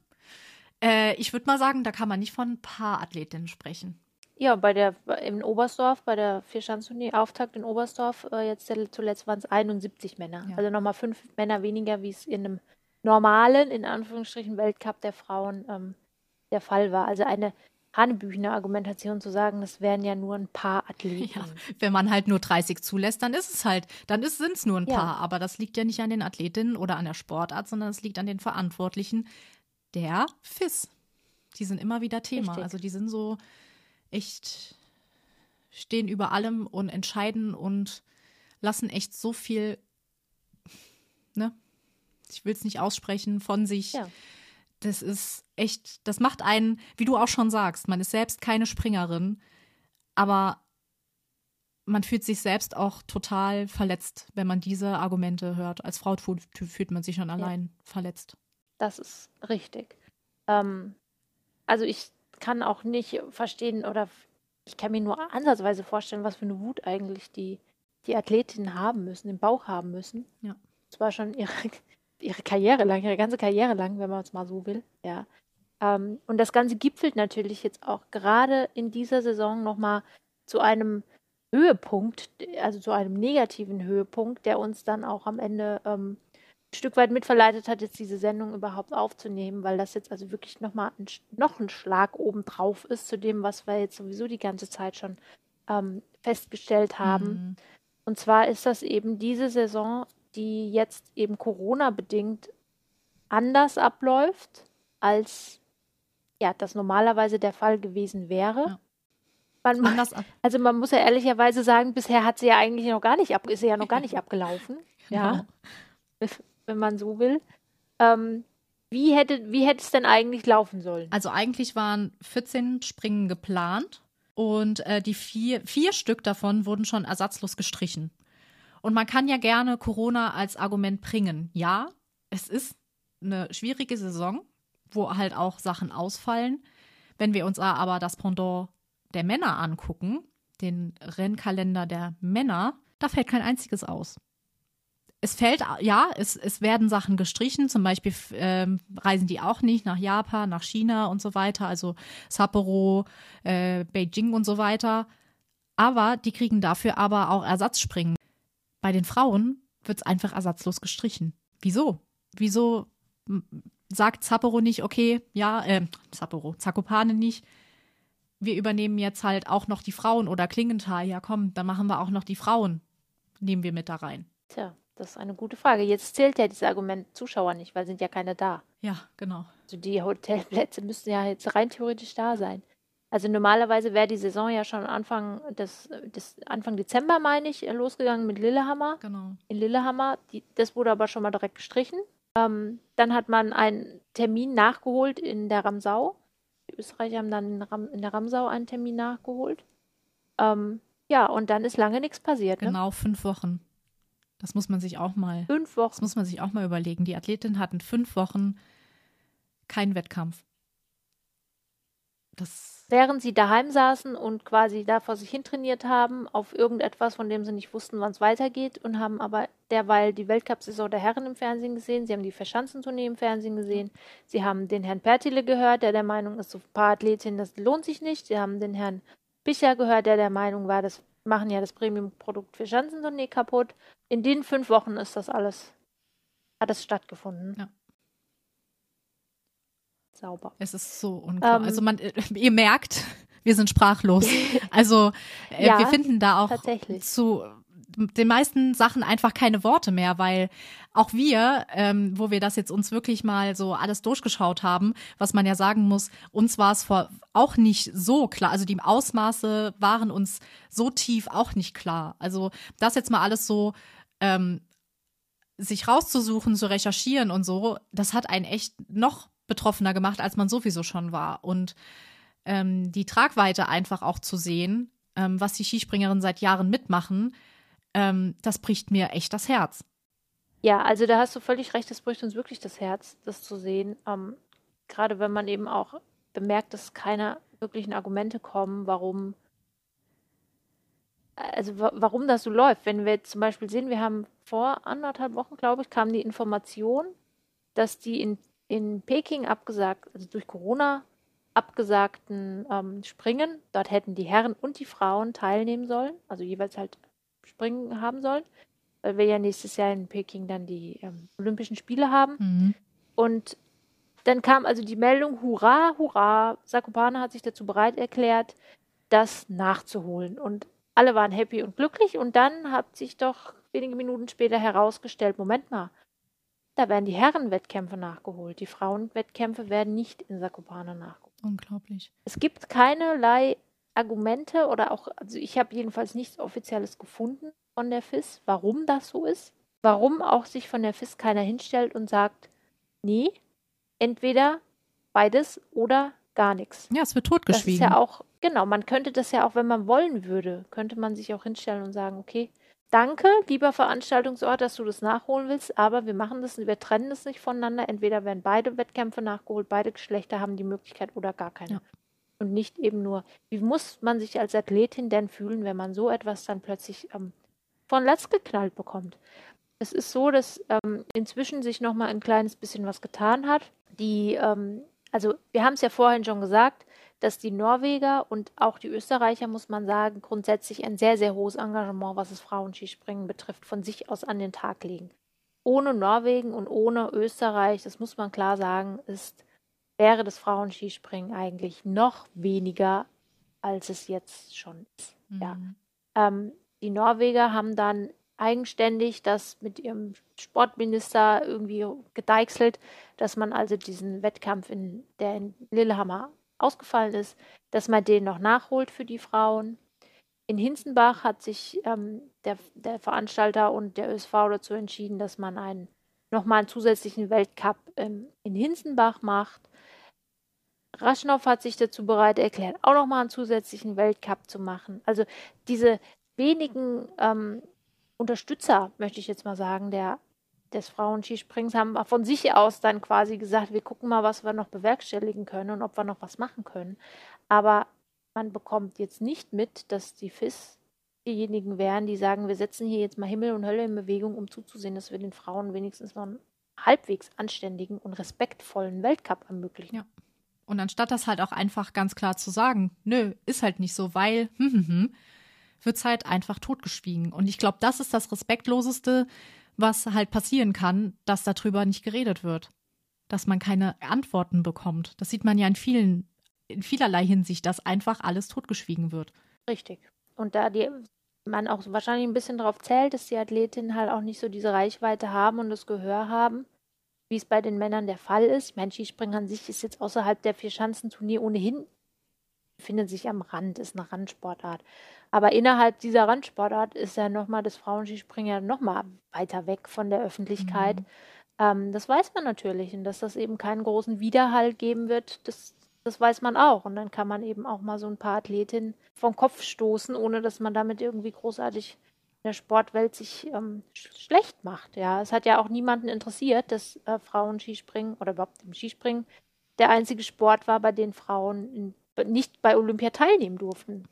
Äh, ich würde mal sagen, da kann man nicht von ein paar Athletinnen sprechen. Ja, bei der in Oberstdorf, bei der Vierschanzentournee Auftakt in Oberstdorf, äh, jetzt zuletzt waren es 71 Männer. Ja. Also nochmal fünf Männer weniger, wie es in einem normalen, in Anführungsstrichen, Weltcup der Frauen ähm, der Fall war. Also eine Hanebüchner Argumentation zu sagen, das wären ja nur ein paar Athleten. Ja, wenn man halt nur 30 zulässt, dann ist es halt, dann sind es nur ein ja. paar. Aber das liegt ja nicht an den Athletinnen oder an der Sportart, sondern es liegt an den Verantwortlichen der FIS. Die sind immer wieder Thema. Richtig. Also die sind so, echt stehen über allem und entscheiden und lassen echt so viel, ne? Ich will es nicht aussprechen, von sich. Ja. Das ist echt, das macht einen, wie du auch schon sagst, man ist selbst keine Springerin, aber man fühlt sich selbst auch total verletzt, wenn man diese Argumente hört. Als Frau fühlt man sich schon allein ja. verletzt. Das ist richtig. Ähm, also ich kann auch nicht verstehen oder ich kann mir nur ansatzweise vorstellen, was für eine Wut eigentlich die, die Athletinnen haben müssen, im Bauch haben müssen. Ja. Zwar schon ihre, [laughs] ihre Karriere lang, ihre ganze Karriere lang, wenn man es mal so will. Ja. Ähm, und das Ganze gipfelt natürlich jetzt auch gerade in dieser Saison nochmal zu einem Höhepunkt, also zu einem negativen Höhepunkt, der uns dann auch am Ende ähm, Stück weit mitverleitet hat, jetzt diese Sendung überhaupt aufzunehmen, weil das jetzt also wirklich nochmal ein, noch ein Schlag obendrauf ist zu dem, was wir jetzt sowieso die ganze Zeit schon ähm, festgestellt haben. Mhm. Und zwar ist das eben diese Saison, die jetzt eben Corona-bedingt anders abläuft, als ja, das normalerweise der Fall gewesen wäre. Ja. Man, also man muss ja ehrlicherweise sagen, bisher hat sie ja eigentlich noch gar nicht ab, ist sie ja noch gar nicht [laughs] abgelaufen. genau. Wenn man so will. Ähm, wie hätte, wie es denn eigentlich laufen sollen? Also eigentlich waren 14 Springen geplant und äh, die vier, vier Stück davon wurden schon ersatzlos gestrichen. Und man kann ja gerne Corona als Argument bringen. Ja, es ist eine schwierige Saison, wo halt auch Sachen ausfallen. Wenn wir uns aber das Pendant der Männer angucken, den Rennkalender der Männer, da fällt kein einziges aus es fällt, ja, es, es werden Sachen gestrichen, zum Beispiel ähm, reisen die auch nicht nach Japan, nach China und so weiter, also Sapporo, äh, Beijing und so weiter. Aber die kriegen dafür aber auch Ersatzspringen. Bei den Frauen wird es einfach ersatzlos gestrichen. Wieso? Wieso sagt Sapporo nicht, okay, ja, äh, Sapporo, Zakopane nicht, wir übernehmen jetzt halt auch noch die Frauen oder Klingenthal, ja komm, dann machen wir auch noch die Frauen, nehmen wir mit da rein. Tja. Das ist eine gute Frage. Jetzt zählt ja dieses Argument Zuschauer nicht, weil sind ja keine da. Ja, genau. Also die Hotelplätze müssten ja jetzt rein theoretisch da sein. Also normalerweise wäre die Saison ja schon Anfang des, des Anfang Dezember, meine ich, losgegangen mit Lillehammer. Genau. In Lillehammer. Die, das wurde aber schon mal direkt gestrichen. Ähm, dann hat man einen Termin nachgeholt in der Ramsau. Die Österreicher haben dann in, Ram, in der Ramsau einen Termin nachgeholt. Ähm, ja, und dann ist lange nichts passiert. Ne? Genau, fünf Wochen. Das muss man sich auch mal. Fünf Wochen. Das muss man sich auch mal überlegen. Die Athletin hatten fünf Wochen keinen Wettkampf. Das Während sie daheim saßen und quasi da vor sich hin trainiert haben, auf irgendetwas, von dem sie nicht wussten, wann es weitergeht, und haben aber derweil die Weltcup-Saison der Herren im Fernsehen gesehen, sie haben die Verschanzentournee im Fernsehen gesehen, sie haben den Herrn Pertile gehört, der der Meinung ist, so ein paar Athletinnen, das lohnt sich nicht, sie haben den Herrn Bicher gehört, der der Meinung war, das machen ja das Premium-Produkt für Schanzentournee kaputt. In den fünf Wochen ist das alles, hat es stattgefunden. Ja. Sauber. Es ist so unklar. Ähm, also man, äh, ihr merkt, [laughs] wir sind sprachlos. [laughs] Also äh, ja, wir finden da auch zu den meisten Sachen einfach keine Worte mehr, weil auch wir, ähm, wo wir das jetzt uns wirklich mal so alles durchgeschaut haben, was man ja sagen muss, uns war es vor auch nicht so klar. Also die Ausmaße waren uns so tief auch nicht klar. Also das jetzt mal alles so ähm, sich rauszusuchen, zu recherchieren und so, das hat einen echt noch betroffener gemacht, als man sowieso schon war. Und ähm, die Tragweite einfach auch zu sehen, ähm, was die Skispringerinnen seit Jahren mitmachen, ähm, das bricht mir echt das Herz. Ja, also da hast du völlig recht, das bricht uns wirklich das Herz, das zu sehen. Ähm, gerade wenn man eben auch bemerkt, dass keine wirklichen Argumente kommen, warum, also warum das so läuft. Wenn wir zum Beispiel sehen, wir haben vor anderthalb Wochen, glaube ich, kam die Information, dass die in, in Peking abgesagt, also durch Corona abgesagten ähm, Springen, dort hätten die Herren und die Frauen teilnehmen sollen, also jeweils halt Springen haben sollen, weil wir ja nächstes Jahr in Peking dann die ähm, Olympischen Spiele haben. Mhm. Und dann kam also die Meldung, hurra, hurra, Sakopane hat sich dazu bereit erklärt, das nachzuholen. Und alle waren happy und glücklich. Und dann hat sich doch wenige Minuten später herausgestellt, Moment mal, da werden die Herrenwettkämpfe nachgeholt. Die Frauenwettkämpfe werden nicht in Sakopane nachgeholt. Unglaublich. Es gibt keinerlei Argumente oder auch, also ich habe jedenfalls nichts Offizielles gefunden von der FIS, warum das so ist. Warum auch sich von der FIS keiner hinstellt und sagt, nee, entweder beides oder gar nichts. Ja, es wird totgeschwiegen. Das ist ja auch, genau, man könnte das ja auch, wenn man wollen würde, könnte man sich auch hinstellen und sagen, okay, danke, lieber Veranstaltungsort, dass du das nachholen willst, aber wir machen das, wir trennen das nicht voneinander. Entweder werden beide Wettkämpfe nachgeholt, beide Geschlechter haben die Möglichkeit oder gar keine. Ja und nicht eben nur, wie muss man sich als Athletin denn fühlen, wenn man so etwas dann plötzlich ähm, von Latz geknallt bekommt. Es ist so, dass ähm, inzwischen sich noch mal ein kleines bisschen was getan hat. Die, ähm, also wir haben es ja vorhin schon gesagt, dass die Norweger und auch die Österreicher, muss man sagen, grundsätzlich ein sehr, sehr hohes Engagement, was das Frauenskispringen betrifft, von sich aus an den Tag legen. ohne Norwegen und ohne Österreich, das muss man klar sagen, ist, wäre das Frauenskispringen eigentlich noch weniger, als es jetzt schon ist. Mhm. Ja. Ähm, die Norweger haben dann eigenständig das mit ihrem Sportminister irgendwie gedeichselt, dass man also diesen Wettkampf, in, der in Lillehammer ausgefallen ist, dass man den noch nachholt für die Frauen. In Hinzenbach hat sich ähm, der, der, Veranstalter und der ÖSV dazu entschieden, dass man einen nochmal einen zusätzlichen Weltcup ähm, in Hinzenbach macht. Raschnow hat sich dazu bereit erklärt, auch nochmal einen zusätzlichen Weltcup zu machen. Also diese wenigen ähm, Unterstützer, möchte ich jetzt mal sagen, der, des Frauenskisprings haben von sich aus dann quasi gesagt, wir gucken mal, was wir noch bewerkstelligen können und ob wir noch was machen können. Aber man bekommt jetzt nicht mit, dass die FIS diejenigen wären, die sagen, wir setzen hier jetzt mal Himmel und Hölle in Bewegung, um zuzusehen, dass wir den Frauen wenigstens noch einen halbwegs anständigen und respektvollen Weltcup ermöglichen. Ja. Und anstatt das halt auch einfach ganz klar zu sagen, nö, ist halt nicht so, weil, hm, hm, hm, wird es halt einfach totgeschwiegen. Und ich glaube, das ist das Respektloseste, was halt passieren kann, dass darüber nicht geredet wird. Dass man keine Antworten bekommt. Das sieht man ja in vielen, in vielerlei Hinsicht, dass einfach alles totgeschwiegen wird. Richtig. Und da die, man auch wahrscheinlich ein bisschen darauf zählt, dass die Athletinnen halt auch nicht so diese Reichweite haben und das Gehör haben, wie es bei den Männern der Fall ist. Mein Skispringen an sich ist jetzt außerhalb der Vier-Schanzenturnier ohnehin, findet sich am Rand, ist eine Randsportart. Aber innerhalb dieser Randsportart ist ja nochmal das Frauenskispringen ja nochmal weiter weg von der Öffentlichkeit. Mhm. Ähm, das weiß man natürlich. Und dass das eben keinen großen Widerhall geben wird, das, das weiß man auch. Und dann kann man eben auch mal so ein paar Athletinnen vom Kopf stoßen, ohne dass man damit irgendwie großartig der Sportwelt sich ähm, schlecht macht. Ja, es hat ja auch niemanden interessiert, dass äh, Frauen Skispringen oder überhaupt im Skispringen der einzige Sport war, bei dem Frauen in nicht bei Olympia teilnehmen durften.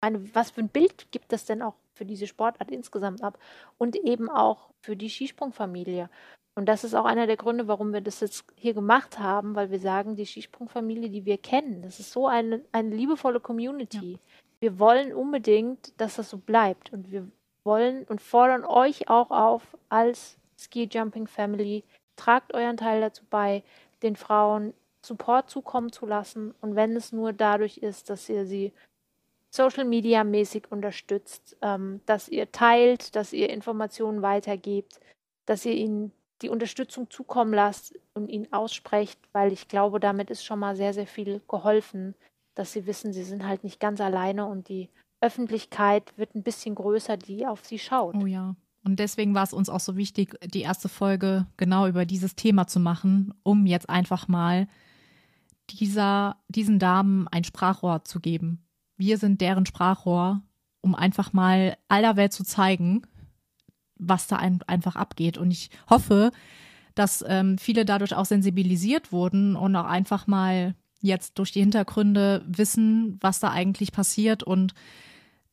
Meine, was für ein Bild gibt das denn auch für diese Sportart insgesamt ab und eben auch für die Skisprungfamilie? Und das ist auch einer der Gründe, warum wir das jetzt hier gemacht haben, weil wir sagen, die Skisprungfamilie, die wir kennen, das ist so eine, eine liebevolle Community. Ja. Wir wollen unbedingt, dass das so bleibt. Und wir wollen und fordern euch auch auf als Ski Jumping Family, tragt euren Teil dazu bei, den Frauen Support zukommen zu lassen. Und wenn es nur dadurch ist, dass ihr sie Social Media mäßig unterstützt, ähm, dass ihr teilt, dass ihr Informationen weitergebt, dass ihr ihnen die Unterstützung zukommen lasst und ihnen aussprecht, weil ich glaube, damit ist schon mal sehr, sehr viel geholfen, dass sie wissen, sie sind halt nicht ganz alleine und die Öffentlichkeit wird ein bisschen größer, die auf sie schaut. Oh ja. Und deswegen war es uns auch so wichtig, die erste Folge genau über dieses Thema zu machen, um jetzt einfach mal dieser, diesen Damen ein Sprachrohr zu geben. Wir sind deren Sprachrohr, um einfach mal aller Welt zu zeigen, was da ein, einfach abgeht. Und ich hoffe, dass ähm, viele dadurch auch sensibilisiert wurden und auch einfach mal jetzt durch die Hintergründe wissen, was da eigentlich passiert und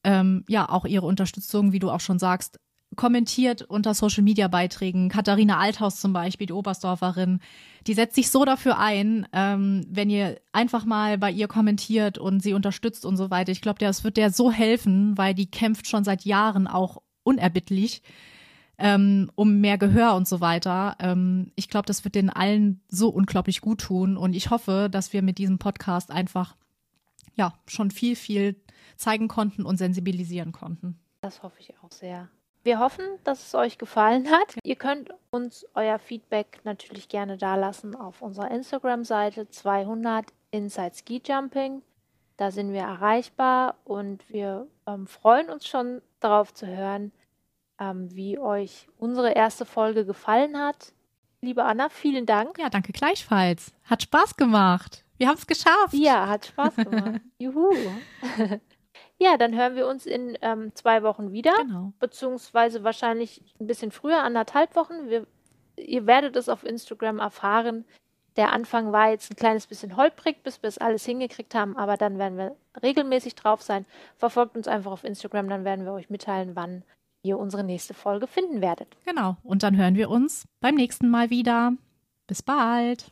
ähm, ja, auch ihre Unterstützung, wie du auch schon sagst, kommentiert unter Social Media Beiträgen. Katharina Althaus zum Beispiel, die Oberstdorferin, die setzt sich so dafür ein, ähm, wenn ihr einfach mal bei ihr kommentiert und sie unterstützt und so weiter. Ich glaube, das wird der so helfen, weil die kämpft schon seit Jahren auch unerbittlich ähm, um mehr Gehör und so weiter. Ähm, ich glaube, das wird den allen so unglaublich gut tun und ich hoffe, dass wir mit diesem Podcast einfach ja schon viel, viel zeigen konnten und sensibilisieren konnten. Das hoffe ich auch sehr. Wir hoffen, dass es euch gefallen hat. Ihr könnt uns euer Feedback natürlich gerne dalassen auf unserer Instagram-Seite 200 Inside Ski Jumping. Da sind wir erreichbar und wir ähm, freuen uns schon darauf zu hören, ähm, wie euch unsere erste Folge gefallen hat. Liebe Anna, vielen Dank. Ja, danke gleichfalls. Hat Spaß gemacht. Wir haben es geschafft. Ja, hat Spaß gemacht. [laughs] Juhu. [laughs] Ja, dann hören wir uns in ähm, zwei Wochen wieder. Genau. Beziehungsweise wahrscheinlich ein bisschen früher, anderthalb Wochen. Wir, ihr werdet es auf Instagram erfahren. Der Anfang war jetzt ein kleines bisschen holprig, bis wir es alles hingekriegt haben, aber dann werden wir regelmäßig drauf sein. Verfolgt uns einfach auf Instagram, dann werden wir euch mitteilen, wann ihr unsere nächste Folge finden werdet. Genau. Und dann hören wir uns beim nächsten Mal wieder. Bis bald.